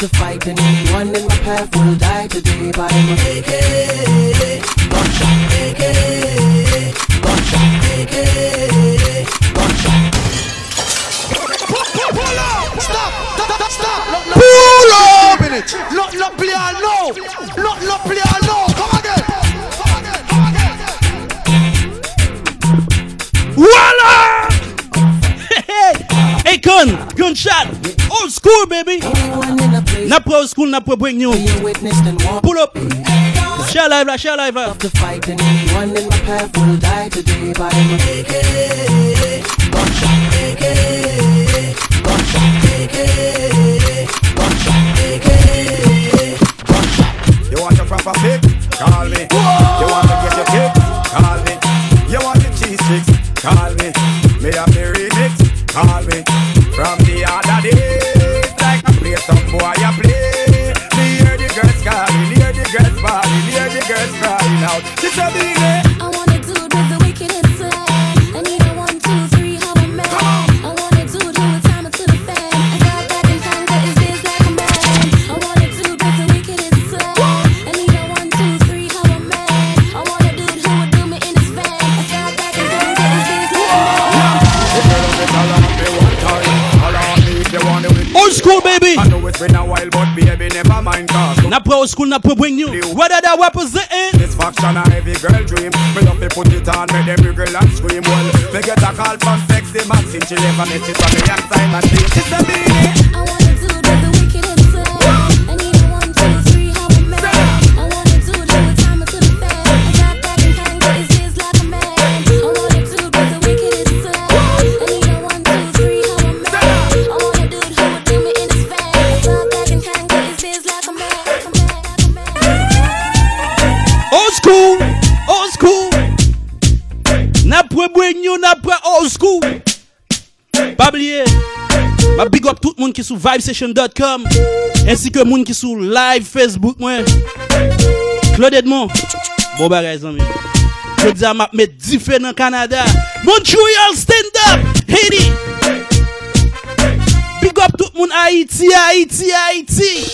To fight And anyone in my path will die today But I'm a AK Gunshot AK Gunshot AK Gunshot Pull up! Stop! Stop! Stop! Look, look, Pull up! Minute. Look, look, play all school, baby. Not pro school, not pro break new. Pull up. Share live, la, share live, la. to anyone in my path will die today But I'm a AK Gunshot AK Gunshot AK Gunshot AK You want your proper pick? Call me. You It's a big mind, cause Not pro school, not pro bring new. Whether that representing. Satisfaction a every girl dream Me love to put it on, make them wriggle and scream Well, me get a call from sexy Maxine She never miss it from me young time and She's a beanie Ma big up tout moun ki sou vibesession.com Ensi ke moun ki sou live Facebook mwen. Claude Edmond Bon bagay zanmi Je di a map met dife nan Kanada Montreal stand up Haiti Big up tout moun Haiti, Haiti, Haiti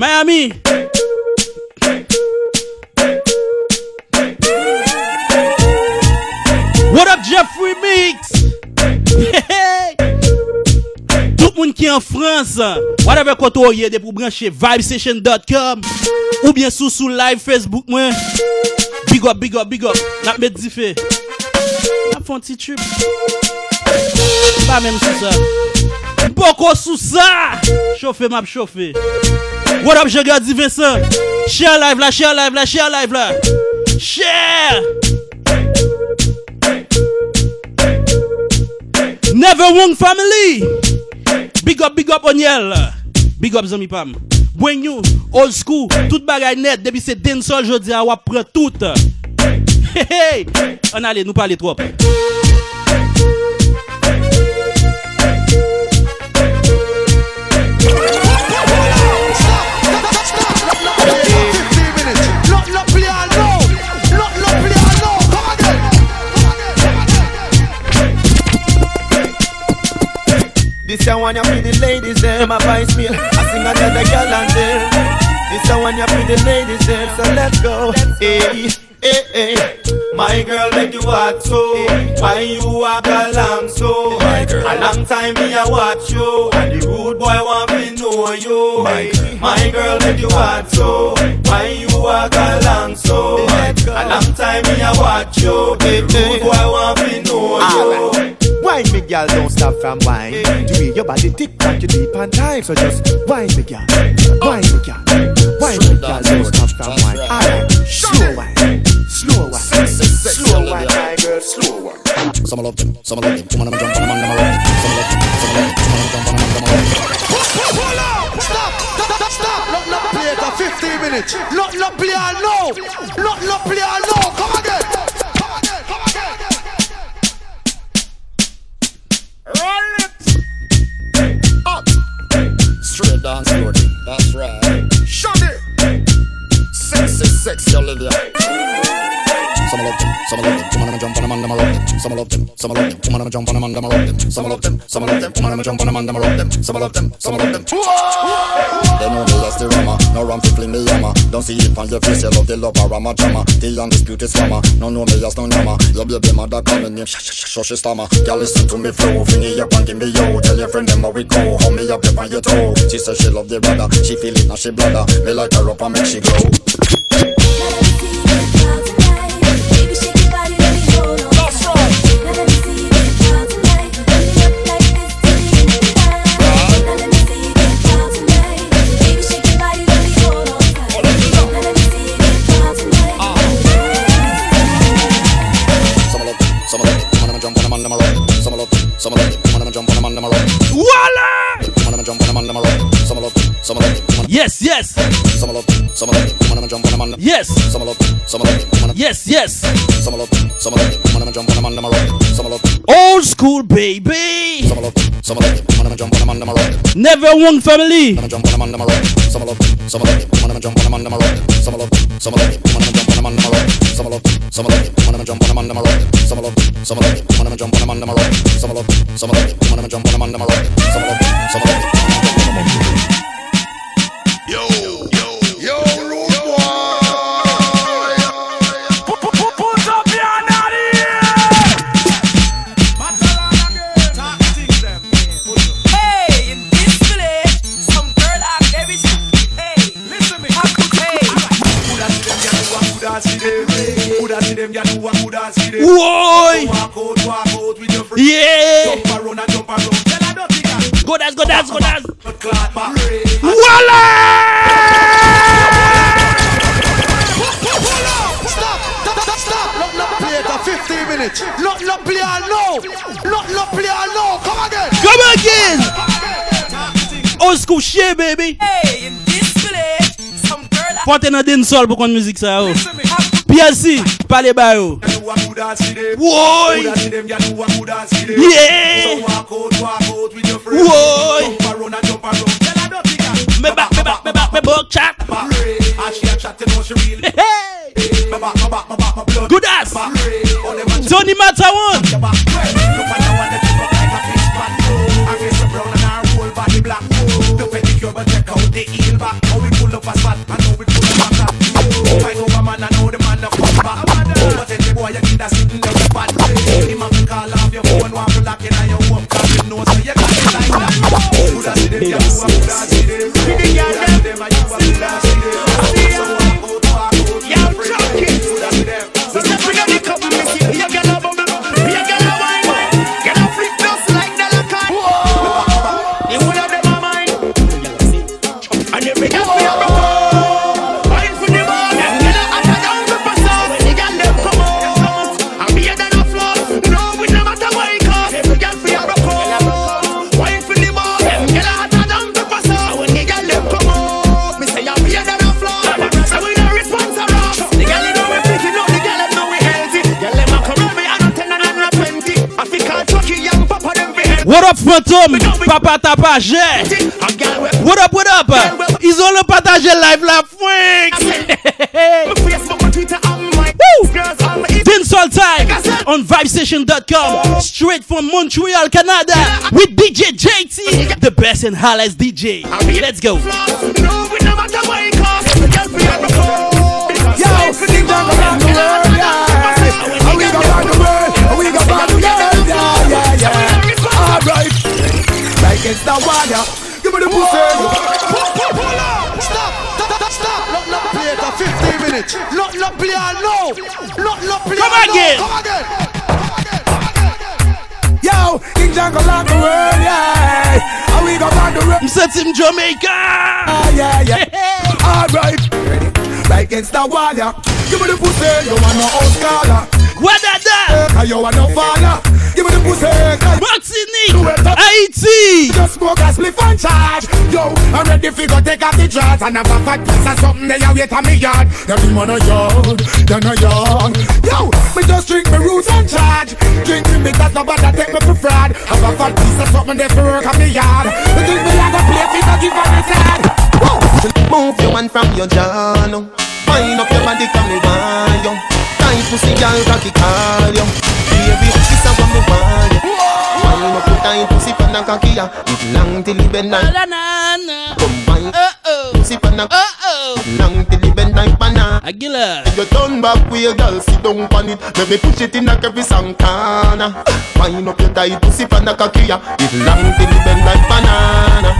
Miami. What up Jeffrey Meeks [LAUGHS] Tout moun ki an Frans, whatever koto ou ye de pou branche vibestation.com Ou bien sou sou live Facebook mwen. Big up, big up, big up, nak met di fe. Nap fon ti trip. Pa men sou sa. Mpoko sou sa. Chofe map chofe What up jè gadi Vincent? Share live la, share live la, share live la. Share! Never Wrong Family. Big up, big up Oniel Big up Zami Pam. Bwen you, old school, tout bagay net. Debi se den sol jodi a wap pre tout. Hey, hey. An ale, nou pale trop. This a one you for the ladies them my vice meal. I sing another girl and them. This a one you for the ladies them. So let's go. Hey, hey, hey. My girl make you walk so. Why you walk along so? My girl. A long time me a watch you, and the rude boy want me know you. My girl. My girl make you walk so. Why you walk along so? A long time me a watch you, the rude boy want me know you. Why me girl, don't stop from wine. The way your body tick tock, you deep on time. So just wine me, girl. Wine me, girl. Wine me, girl, don't stop from wine. Alright, slow wine. Slow wine. Slow wine, my girl, slow wine. Some love them, some love them. Woman, I'm jump on them, I'm rock them. Some love them, some love them. Woman, I'm jump on them, I'm them. Hold up! Stop! Stop! Stop! Not not play it for 15 minutes. Not not play all now. Not not play all now. Come again. Roll it. Up. Straight dance floor. That's right. Shut it. Sexy, sexy Olivia. Some love them, some love them. Woman, I'm jump on them, and I'm rock them. Some love them, some love them. Woman, I'm jump on them, and I'm rock them. Some love them, some love them. Woman, I'm jump on them, and I'm rock them. Some love them, some love them. They know me as the rama, no ram fling me yama. Don't see it on your face, you love the love of rama drama. The undisputed scammer, no know me as no nama. Your baby mother calling me, shh shh stammer. Girl listen to me flow, fling it up and give me yo. Tell your friend them how we go, hold me up on your toe. She say she love the brother, she feel it now she bladder. Me like her up and make she go. Yes, yes. some love some love them. Woman, I'm jump on and Yes. Some love some love them. Woman, Yes, yes. some love some love them. Woman, I'm jump on them, and I'm rock. Some love Old school, baby. some love some love. Woman, I'm jump on them, and I'm rock. Never one family. I'm jump on them, and I'm rock. Some love some love them. Woman, I'm jump on them, and I'm rock. Some love some love them. Woman, I'm jump on them, and I'm rock. Some love some love them. Woman, I'm jump on them, and I'm rock. Some love some love them. Woman, I'm jump on them, and I'm rock. Some love some love them. Woman, I'm jump on them, and I'm rock them. Some love them, some love them. Yo, yo, yo, rude boy. Put up your hand Hey, in this village, some girl have everything. Hey, listen me. How could hey? Whoa! Walk out, walk out with your Yeah! Jump around and jump around. Tell her dirty girl. Go dance, go dance, go dance. But clap back. Voila! Stop! Stop! Stop! Stop! Not not play it for 15 minutes. Not not play all now. Not not play all now. Come again. Come again! Old school shit, baby. Hey, in this village, some girl have Pote nan den sol pou kon müzik sa Piasi, pale bayo. Woy! Yeah! Woy! Me bak, me bak, me bak, me bok chak. Good ass! Tony Mata one! man want to lock in your home Cause you know so you got it. Like that Coulda see them, you woulda see them. Pretty girl them, What up, Phantom? Papa tapage. What up, what up? Ils ont le partagé live la freak. Dancehall time on vibesession.com. Straight from Montreal, Canada. With DJ JT, the best and highest DJ. Let's go. Alright, it's the water. Give me the pussy. Stop! Stop! Stop! Not not play it for 15 minutes. Not not play all now. Not not play Come all now. again. Come again. Yo, King Jungle on the world, yeah. And we go on the road. Set him Jamaica. Ah, yeah, yeah. [LAUGHS] Alright. Ready? Right against the wall, yeah. Give me the pussy, you want no old scholar. What that that? Cause you want no faller. Give me the pussy. Martinique, Haiti. Just smoke a spliff and charge. Yo, I'm ready for go take off the drugs and have a fat piece of something there you wait on me yard. You be man a yard, then a yard. Yo, me just drink me roots and charge. Drink me because nobody take me for fraud. Have a fat piece of something there for work on me yard. You think me like a play fit to give on the side? Move your hand from your jaw now. Wind up your body, come me want you. Pussy, girl, cocky call you. Baby, this is what me want you. Wind up your tight pussy, pan and cocky ya. It long till it bend like. Come wine. Pussy pan and. Long till it bend like banana. Aguila. You turn back with your girl, sit down on it. Let me push it in like every corner. Wind up your tight pussy, pan and cocky ya. It long till it bend like banana.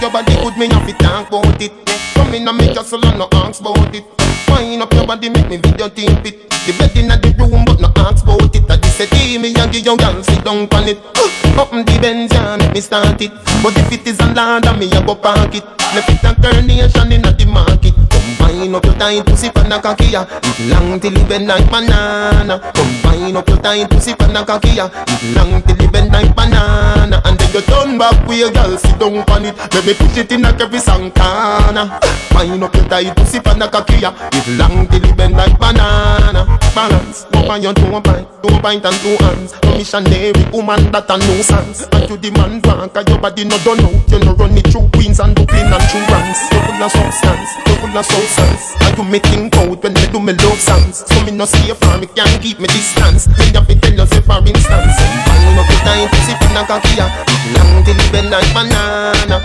Your body good, me have to talk about it. Come in and make your soul and no ask about it. Wind up your body, make me video tape it. The bed in the room, but no ask about it. I just say, "Hey, me and your girl sit down on it." [GASPS] Open the Benz, yeah, make me start it. But if it is a land, I me a go park it. Me fit a carnation in the market. Combine up your tight pussy pan a cocky ya. It long till it bend like banana. Combine up your tight pussy pan a cocky ya. It long till it bend like banana. And then you turn back with your girl sit down on it. Let me push it in like every corner. Wind up your tight pussy pan a cocky ya. It long till it bend like banana. Balance, go on your two pint, two pint and two hands. Missionary woman that a nuisance. And you demand one, cause your body no done out. You no run it through Queens and Brooklyn and through ranks. You full of substance, you full of substance. And you me think out when me do me love songs. So me no see far, me can't keep me distance. Me have to tell you say for instance. Wind up your tight pussy pan a cocky. Ah. Long till it bend like banana.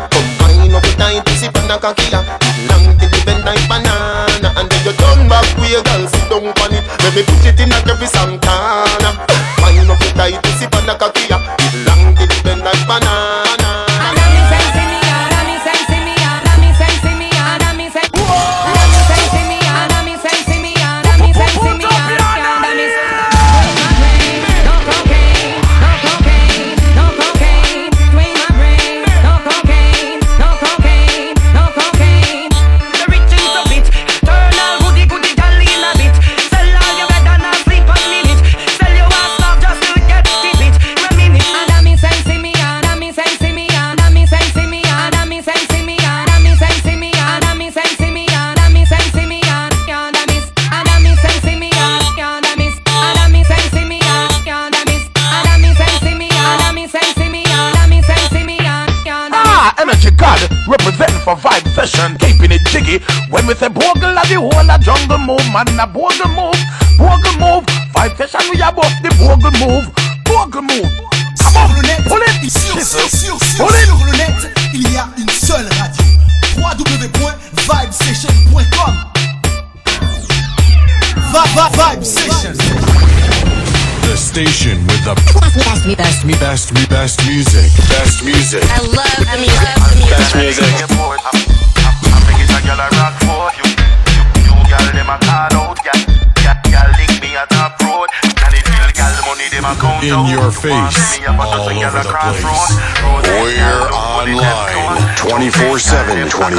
Wind up your tight pussy pan a cocky. Ah. Long till it bend like banana. And then you turn back your girl sit down on it. Let me put it in every song corner. Wind up your tight pussy pan a cocky man, a bogle move, bogle move. Vibe session, we are both the bogle move, bogle move. Come on, pull it, Sur, sur, sur, sur, pull it. sur le net, il y a une seule radio. www.vibesession.com Va, va, Vibe Session. The station with the best, best, best, best, best music. Best music. In your face, all over the place. We're online 24 7. 20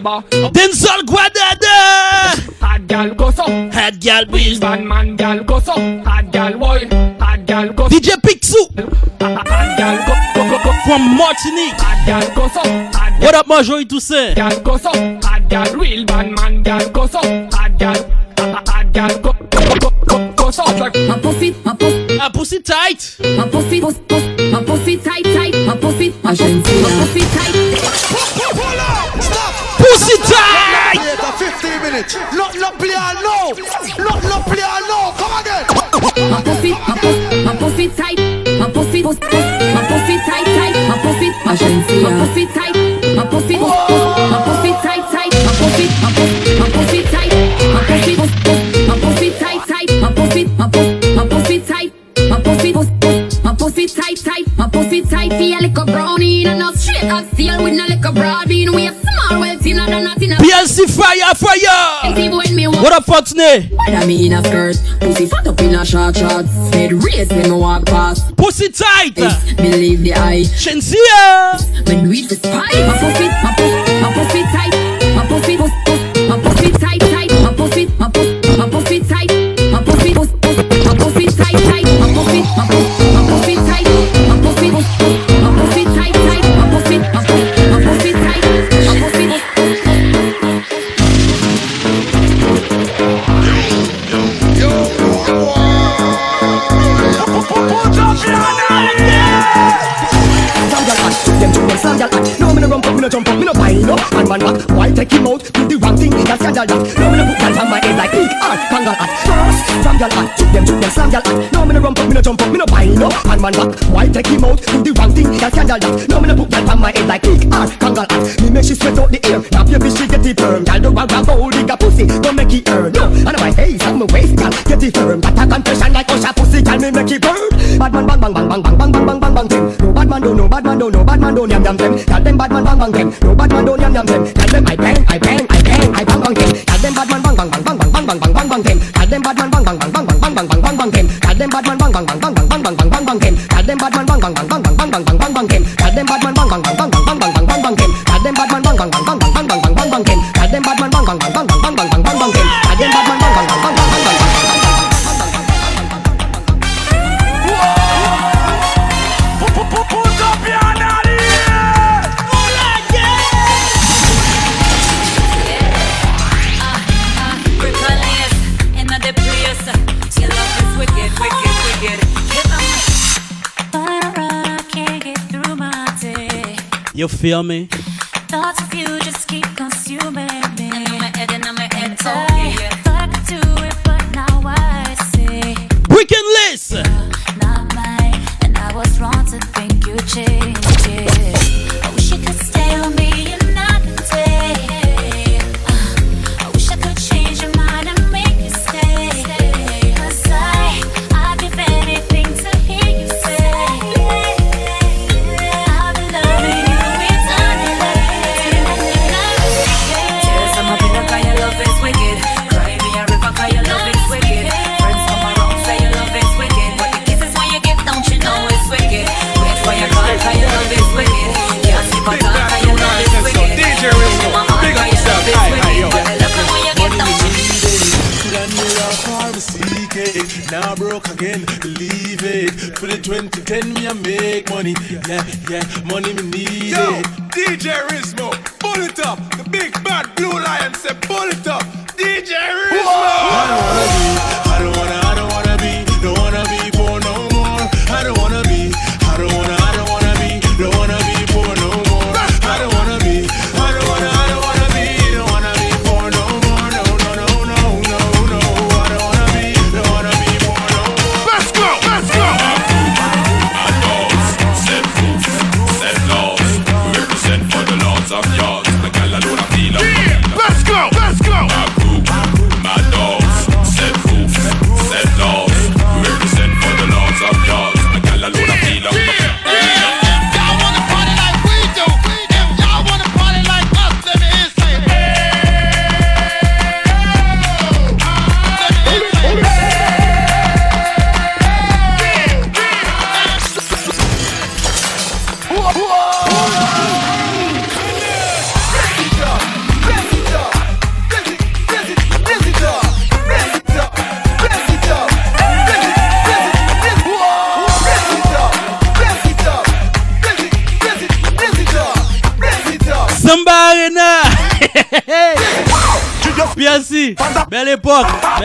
shabba Denzel Guadada Hot gal go so. Hot gal please Bad man gal go so. Hot gal boy Hot gal go DJ Picsou. Hot gal go go go go. From Martinique. Hot gal go so. Hot What up Marjorie Toussaint? gal go so. Hot gal real bad man gal go so. Hot gal Hot gal go go go go go so. Like My pussy, my pussy, My pussy tight. My pussy, pussy, pussy, my pussy tight, tight, my pussy, my pussy, my pussy tight. Not no play all no. Not no play all no. Come again. My pussy, my pussy, my pussy tight, my pussy, pussy, pussy, my pussy tight, tight, my pussy, my pussy, my pussy tight, my pussy, pussy, my pussy tight, tight, my pussy, my pussy, my pussy tight, my pussy, pussy, my pussy tight, tight, my pussy, my pussy, my pussy tight, my pussy, pussy, my pussy tight, tight, my pussy tight, feel like a brownie, not straight up steel with no like a broad bean, we a small well thin and not in a PLC fire fire when me walk What up Foxney Whether me in a skirt, pussy fat up in a short shorts, head raised when me walk past. Pussy tight. Believe the eye. Shensia When we the spy, my pussy, my pussy, my pussy tight, my pussy, pussy, take him out? Do the wrong thing, that's your dad. No me no put that on my head like big art, kangal at. First, slam your ass, them two them slam your ass. No me no rump up, me no jump up, me no wind up. Man man back, why take him out? Do the wrong thing, that's your dad. No me no put that on my head like big art, kangal at. Me make she sweat out the air, now bitch she get it firm. Gal do a grab hold, digga pussy, don't make it earn. No, and my face, I'm a waist, gal get it firm. But a confession like Usher pussy, gal me make it burn. Bad man bang bang bang bang bang bang bang bang bang bang. No bad man do, no bad man do, no bad man do, yam yam them. Tell them bad man bang bang them. No bad man do, yam yam them. I bang, I bang. Feel me? Thoughts of you just keep consuming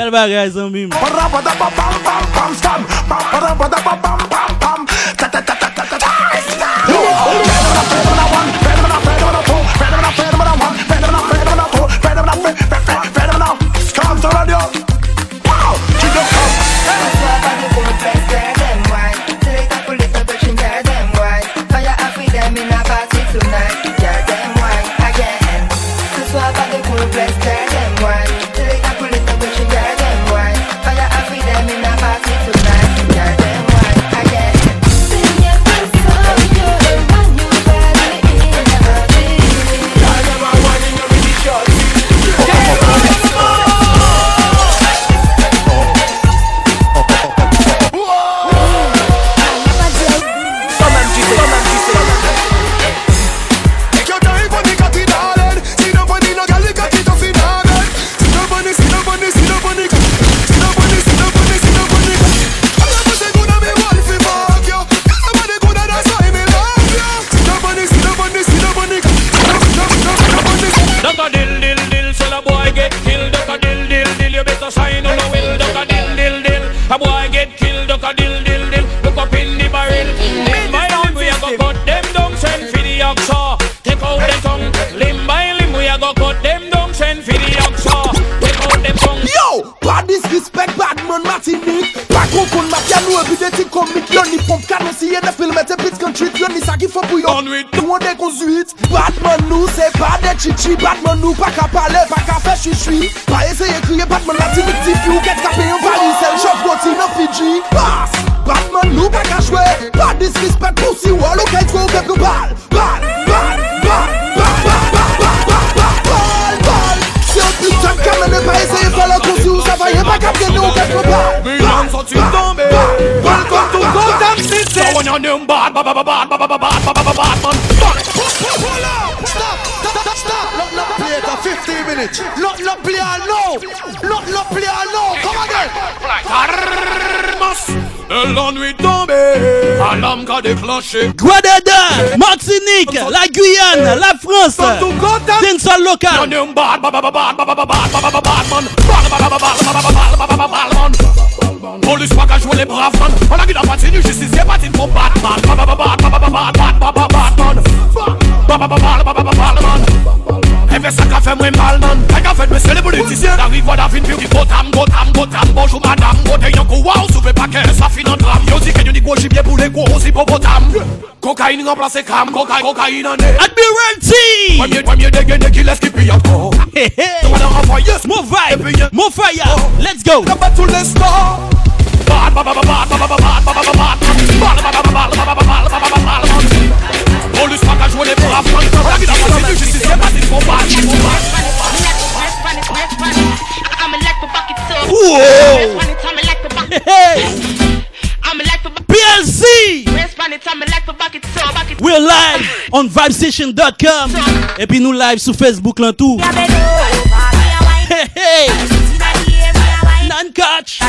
Bel bagay zanmim marché. I say come cocaine, on it. When you when you dig dig, let's keep it up. Hey hey. Yes. More vibe, more fire. Let's go. The battle let's a joué les braves quand PLC We're live on vibesession.com Et puis nous live sur Facebook là tout Hey hey. Non catch.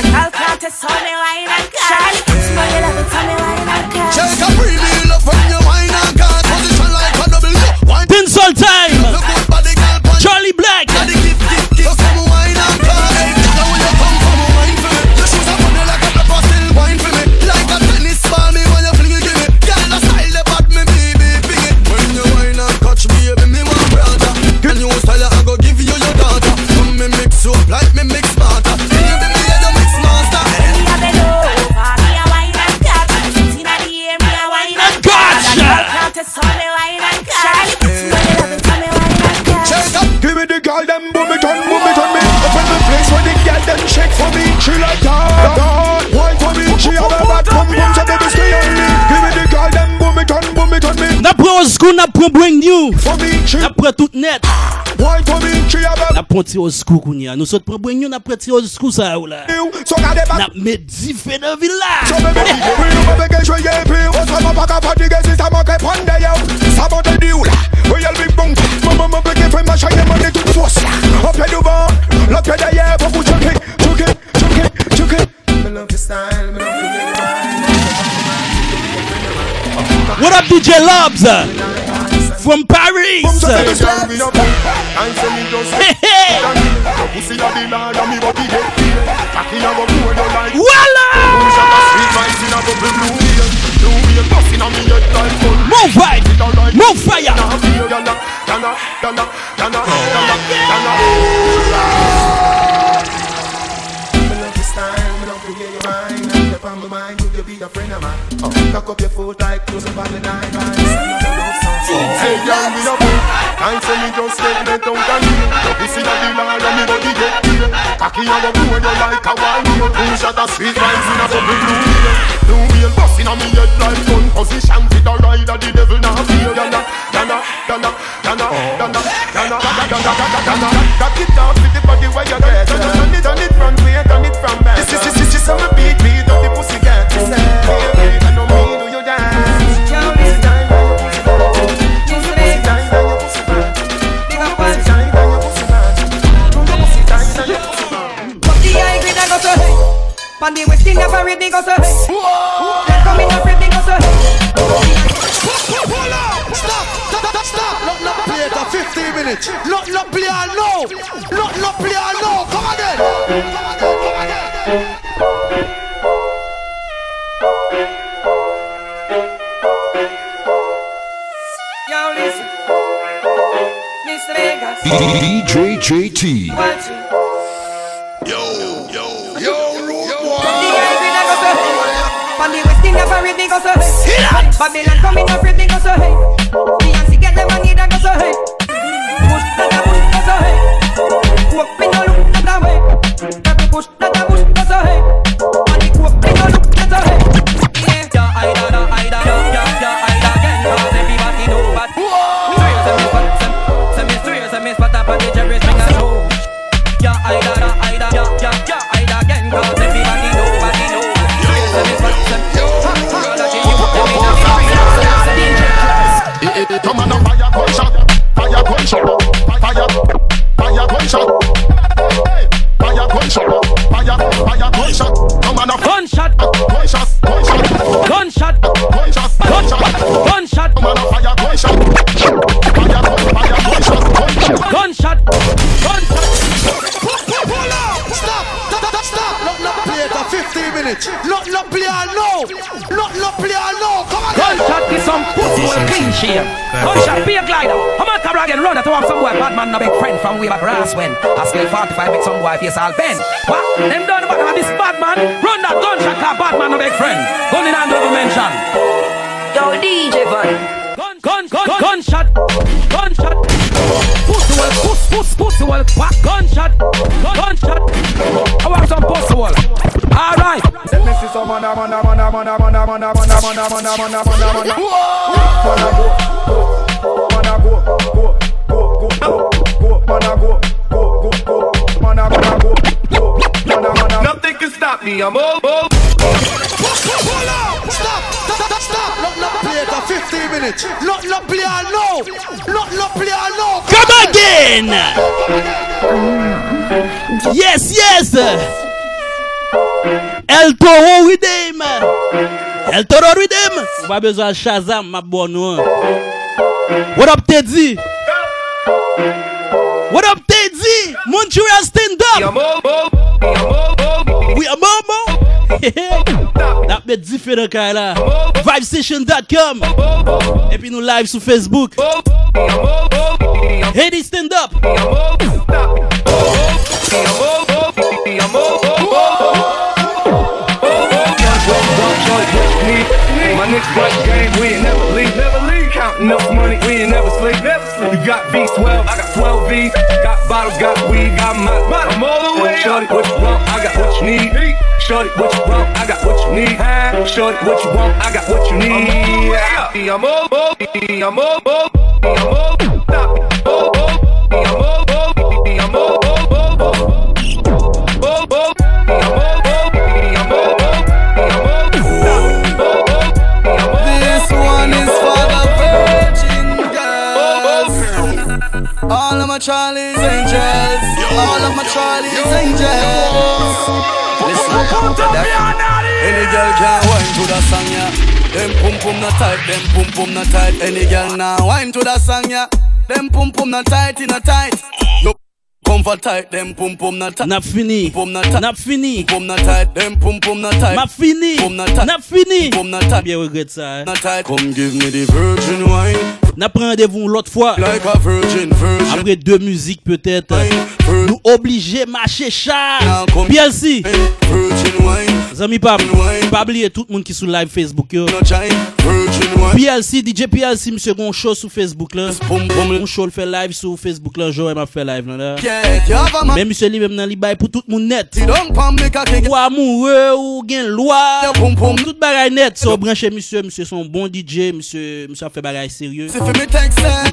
check for me, she like that. pren Oskou, nap pren Bring New, nap pren tout net. Nap pren ti Oskou koun ya. Nou sot pren Bring New, nap pren ti Oskou sa ou la. Nap met di fe de villa. Sabote di ou la, ou yel big bong. Maman mwen peke fe ma chaye mwen de tout fos. La Opye duvan, bon. lopye deye, pou pou choke, choke, choke, choke Me love your style, me love your What up, DJ Lobs? From Paris. Voila! Move right! Move fire! Cock up your foot like close up on the nine Hey, girl, we no fool. Time say me just get let out and kneel. Your pussy a the lard and me body get peeled. Cocky a go blow you like a wine. Two shot of sweet vibes in a bubble blue wheel. Blue wheel busting on me head like gun position. Fit a ride of the devil now feel. Yana, yana, yana, yana, yana, yana, yana, yana, yana. Cock it up with the body where you get. Turn it, turn it front way, turn it from back. This is, this is, this is 45 make some boy face all bend. What? Them done the back of this bad man. Run that gunshot car, bad man, no big friend. Gun in hand double mention. Yo, DJ Van. Gun, gun, gun, gun, gunshot. Gunshot. Pussy well, puss, puss, pussy well. Back gunshot. Gun, gunshot. I want some pussy well. All right. Let me see some mana, mana, mana, mana, mana, mana, mana, mana, mana, mana, mana, mana. Mana go, go, me, I'm all, all. Pull up! Stop! Stop! Stop! stop. Not not play for 15 minutes. Not not play now. Not not play now. Come again. Yes, yes. El Toro Redeem. El Toro Redeem. him. Ou pa bezwa Shazam, ma bon What up, Teddy? That bit différent quand là. Vibesession.com Et puis nous live sur Facebook. Hey, stand up! My next fight game, we ain't never leave, never leave. Counting up money, we ain't never sleep, never sleep. You got V12, I got 12 V. Got bottles, got weed, got my, I'm all the way Shorty, what you want? I got what you need. Shorty, what you want? I got what you need. Short what you want, I got what you need. I'm I'm I'm old, I'm I'm. All of my Charlie's angels. All of my Charlie's angels. Any girl can wine to the song, yeah. Them pum pum not tight, them pum pum not tight. Any girl now wine to the song, yeah. Them pum pum not tight, in a tight. No Comfort tight, them pum pum not tight. Nap fini. Pum not tight. Nap fini. Pum not tight, them pum pum not tight. Map fini. Pum not tight. Nap fini. Pum not tight. Bien regret ça. eh. Not tight. Come give me the virgin wine. n'a rendez-vous l'autre fois. Like virgin, virgin. Après deux musiques peut-être. Nous obligés marcher char. PLC. Zami Pam, pas oublier tout le monde qui sous live Facebook. Yo. PLC, DJ PLC, monsieur, on show sur Facebook là. On show le fait live sur Facebook là. Joe m'a fait live là. là. Mais monsieur, lui même dans li pour tout le monde net. Ou amoureux, ou gain loi. Tout bagaille net. So branché monsieur, monsieur son bon DJ, monsieur, monsieur a fait bagaille sérieux.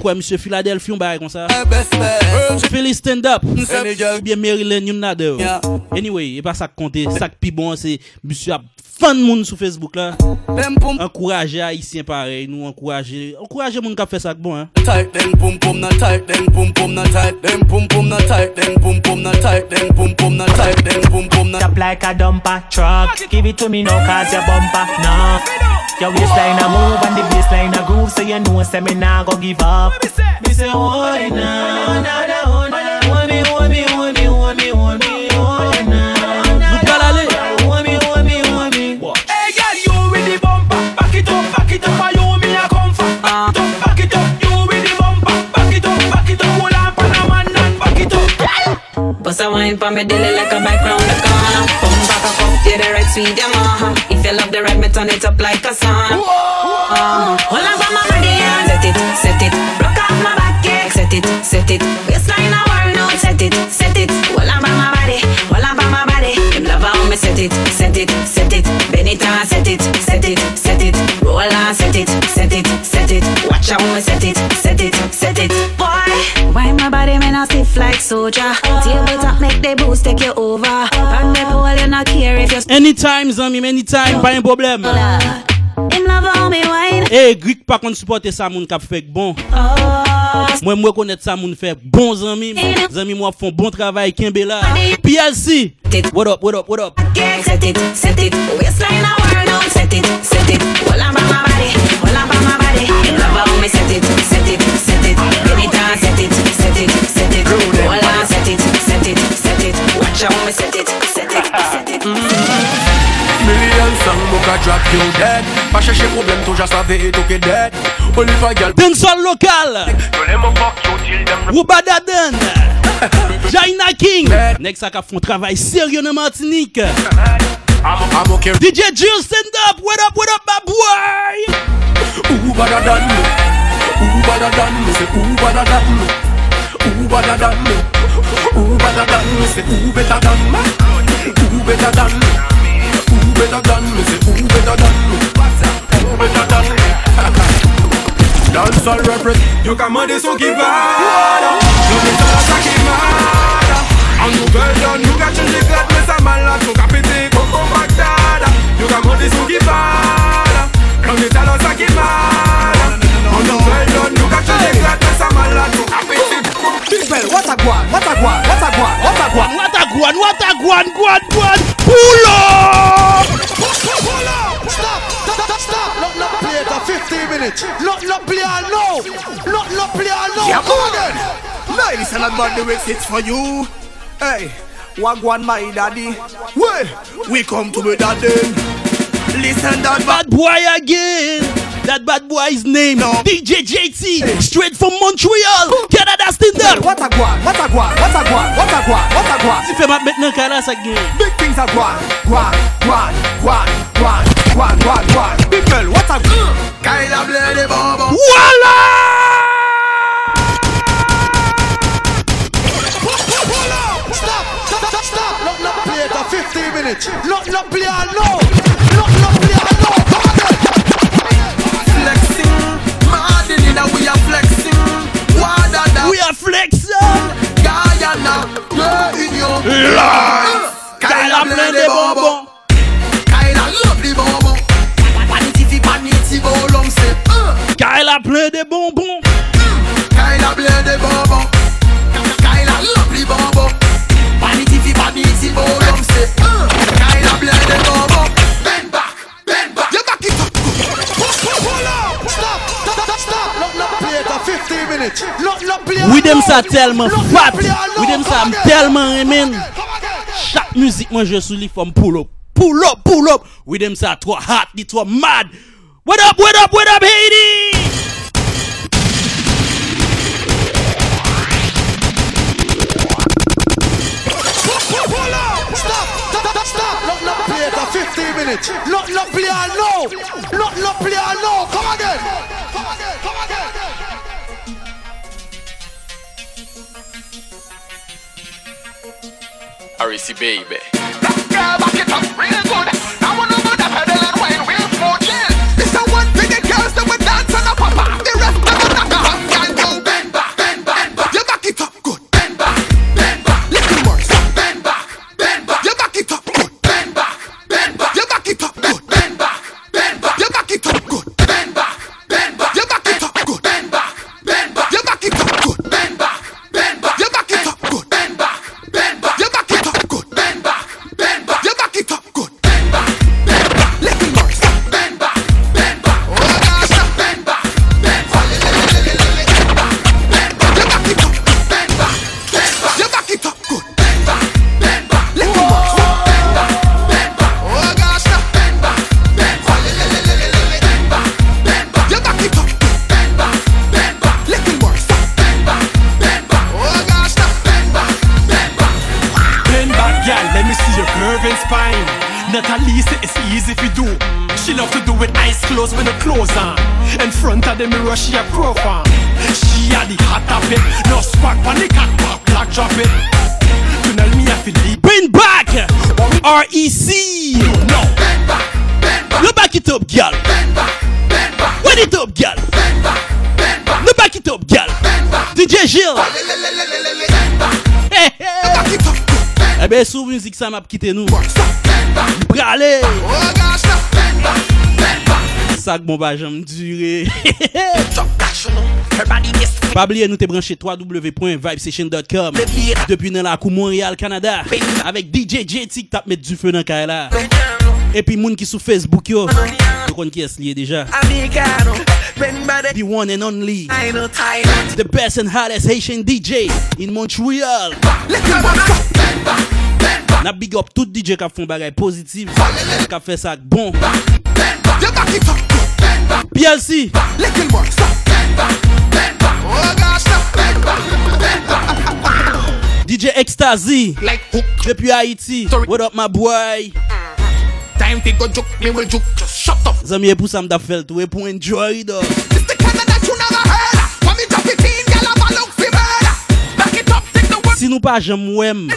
Kwa msye Philadelphia yon baye kon sa? Eh, eh, Philly stand up. Bien Maryland yon nade Anyway, e pa sak konte, sak pi bon Se msye ap fan moun sou Facebook la. Enkouraje Haitien parey Nou enkouraje, enkouraje moun kap fe sak bon Tight den poum poum na tight Den poum poum na tight Den poum poum na tight Den poum poum na tight Den poum poum na tight Den poum poum na tight Tap like a dumper truck. Give it to me now cause ya bumper Now Your waistline a move and the baseline a groove, so you know, say me nah go give up. Me say, hold it now, now, now, Bust a wine for me daily like a bike round the corner. Come back up, up, yeah, the red sweet, uh If you love the red, me turn it up like a song. Uh, hold on for my body and set it, set it. Rock off my back, yeah, set it, set it. Waistline a worn out, set it, set it. Hold on for my body, hold on for my body. Him love how me set it, set it, set it. Bend it and set it, set it, set it. Roll on, set it, set it, set it. Watch how me set it, man a stiff like soldier? Table top make the boost take you over. And the pole you not care if you Anytime, zami, anytime, pas un problème. Him love how me wine. Eh, Greek pas qu'on supporte ça moun k'ap fait bon. Moi, moi connaître ça moun fait bon zami. Zami moi font bon travail Kembe là. PLC. What up, what up, what up? Set it, set it. Waistline a worn out, set it, set it. Hold on by my body, hold on by my body. Him love how me set it, set it, set it. Anytime, ah, set it, set it, set it. Hold on, set it, set it, set it. Watch how me set it, set it, [LAUGHS] set it. Mm-hmm. Million song book a drop you dead. Pas chercher problème, tout just savais et tout est dead. Oliver girl. Dancehall local. Roubadaden. [LAUGHS] Jaina King. Next, ça a fait un travail sérieux dans Martinique. I'm okay. DJ Jill, stand up. What up, what up, my boy? Who better than me? Who better than me? Say who better than me? Who better than me? Who better than me? Say who better than me? Who better than me? Who better than me? Say who better than me? Who better than me? Dancehall represent You kama de son kibada No me tala sa kimada En nouvelle donne, you ka change grade Mais ça malade, son ka pété Coco Bagdada You kama de son kibada No me tala sa kimada En nouvelle donne, you ka change grade Mais ça malade, son ka pété Big Bell, what a guan, what a guan, what a guan, what a guan. What a guan, what a guan, guan, guan. Pull up! Pull up! Stop! Stop! Stop! Stop! Not not play it for 15 minutes. Not not play all now. Not not play all now. Yeah, Come on then. then. Ladies and gentlemen, the it's for you. Hey, Wagwan my daddy. Well, we come to be daddy. Listen that bad boy again. That bad boy's name, DJ JT, straight from Montreal, Canada stand up. What a guan, what a guan, what a guan, what a guan, what a guan. Tu fais ma maintenant Canada ça game. Big things are guan, guan, guan, guan, guan, guan, guan, guan. Bell, what a guan. Kyla play the bobo. Stop! Stop! Stop! Stop! Not not play it for 15 minutes. Not not play all now. Not Wada da. We are flexing. Guyana, yeah, in your life. Kyla play the bobo. Kyla love the bobo. Panity fi panity bolom say. uh. Kyla plein de bonbons. Kyla play the bobo. Kyla love the bobo. Panity fi panity bolom say. uh. Kyla play the bobo. Bend back, bend back. You back it up. Pull up. Stop! Stop! Stop! Not not play it for 15 minutes. Not not Widem sa telman fwab Widem sa m telman remen. Chak müzik mwen je sou li fòm pull up. Pull up, pull up. Widem sa tro hot, di tro mad. What up, what up, what up Haiti Pull up, stop, stop, stop. Lock not play it a 15 minutes. Lock not play it a no Lock not play it a no Come again, come again, come again. Arisi baby. Girl, back it up real good. I it eyes closed with the clothes on. In front of the mirror, she a profile. She a the hot of it. No spark on the cock, pop, lock, drop it. Tunnel me a feel deep. Bring back REC No. You back it up, girl Wet it up, girl You back it up, girl DJ Gilles Hey, hey. Eh ben sou müzik sa map kite nou Brale Sak bon ba jam dure. [LAUGHS] Pabliye nou te branche www.vibesession.com Depi nan la kou Montreal, Canada. Avek DJ J-Tik tap met du fe nan kaya la Epi moun ki sou Facebook yo. Yo kon ki es liye deja The one and only. The best and hottest Haitian DJ In Montreal. Na big up tout DJ kap fon bagay pozitiv Kap fe sak bon. PLC. Oh, DJ Ecstasy. Depuis Haïti. What up, my boy? Uh-huh. Time to go juke me will juke Just shut up. Zami e pou sam da fel tou e pou enjoy do. It's the kind that you never heard. When me drop it in, y'all have a look for murder. Back it up, take the word. Si nou pa jem wem.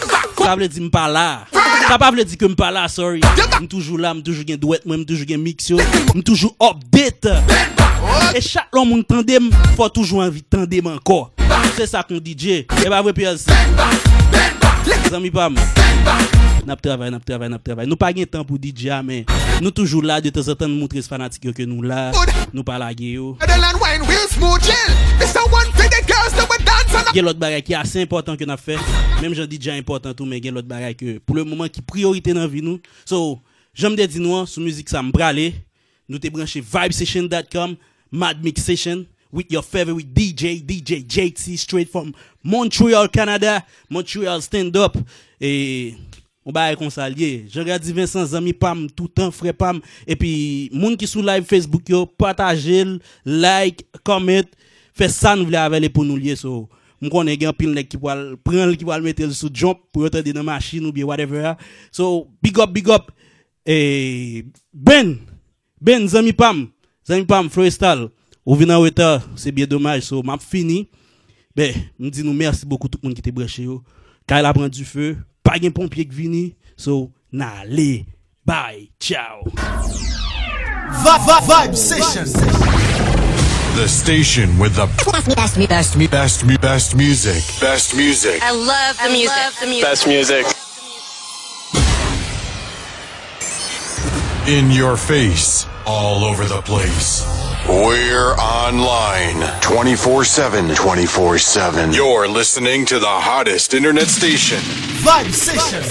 Ça veut dire m'pas là. Ça pas veut dire que m'pas là, sorry. M'suis toujours là, m'suis toujours gain douette, moi m'suis toujours gain mix yo. M'suis toujours update. Et chaque l'homme on tandem, faut toujours envie tandem encore. C'est ça qu'on DJ. Et bah vrai PLC. Zami pam Nap travay, nap travay, nap travay. Nou pa gen tan pou DJ a men Nou toujou la de te zatan moutre se fanatik yo ke nou la. Nou pa la ge yo. Gen lot baray ki ase important ke nap fe. Mem jan DJ important ou men gen lot baray ke Pou le mouman ki priorite nan vi nou. So, jom de di nou an, sou müzik sa mbrale Nou te branche vibesession.com Mad Mix Session with your favorite DJ, DJ JT, straight from Montreal, Canada. Montreal, stand up. E, on ba e konsalye. Je gadi Vincent Zami pam, toutan fre pam. E pi, moun ki sou live Facebook yo, patajel, like, comment, fe nou vle avele pou nou liye so. Mwen konen gen pil nek ki wal, pren l ki wal metel sou jump pou yote de nan masjin ou bi whatever. Ah. So, big up, big up. E, ben, ben Zami pam, Zami pam, freestyle. Ou vin en retard, c'est bien dommage. So, m'a fini. Ben, nous disons merci beaucoup tout le monde qui était branché. Yo. Car il a pris du feu. Pas de pompier qui vini. So, na allez. Bye. Ciao. Va, va, vibe session. The station with the best, me, best, me, best, me, best music. Best music. I love the music. Love the music. Best music. In your face. All over the place. We're online 24 7. 24 7. You're listening to the hottest internet station. Vibe Session.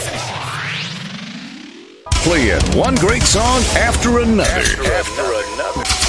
Playing one great song after another. After another.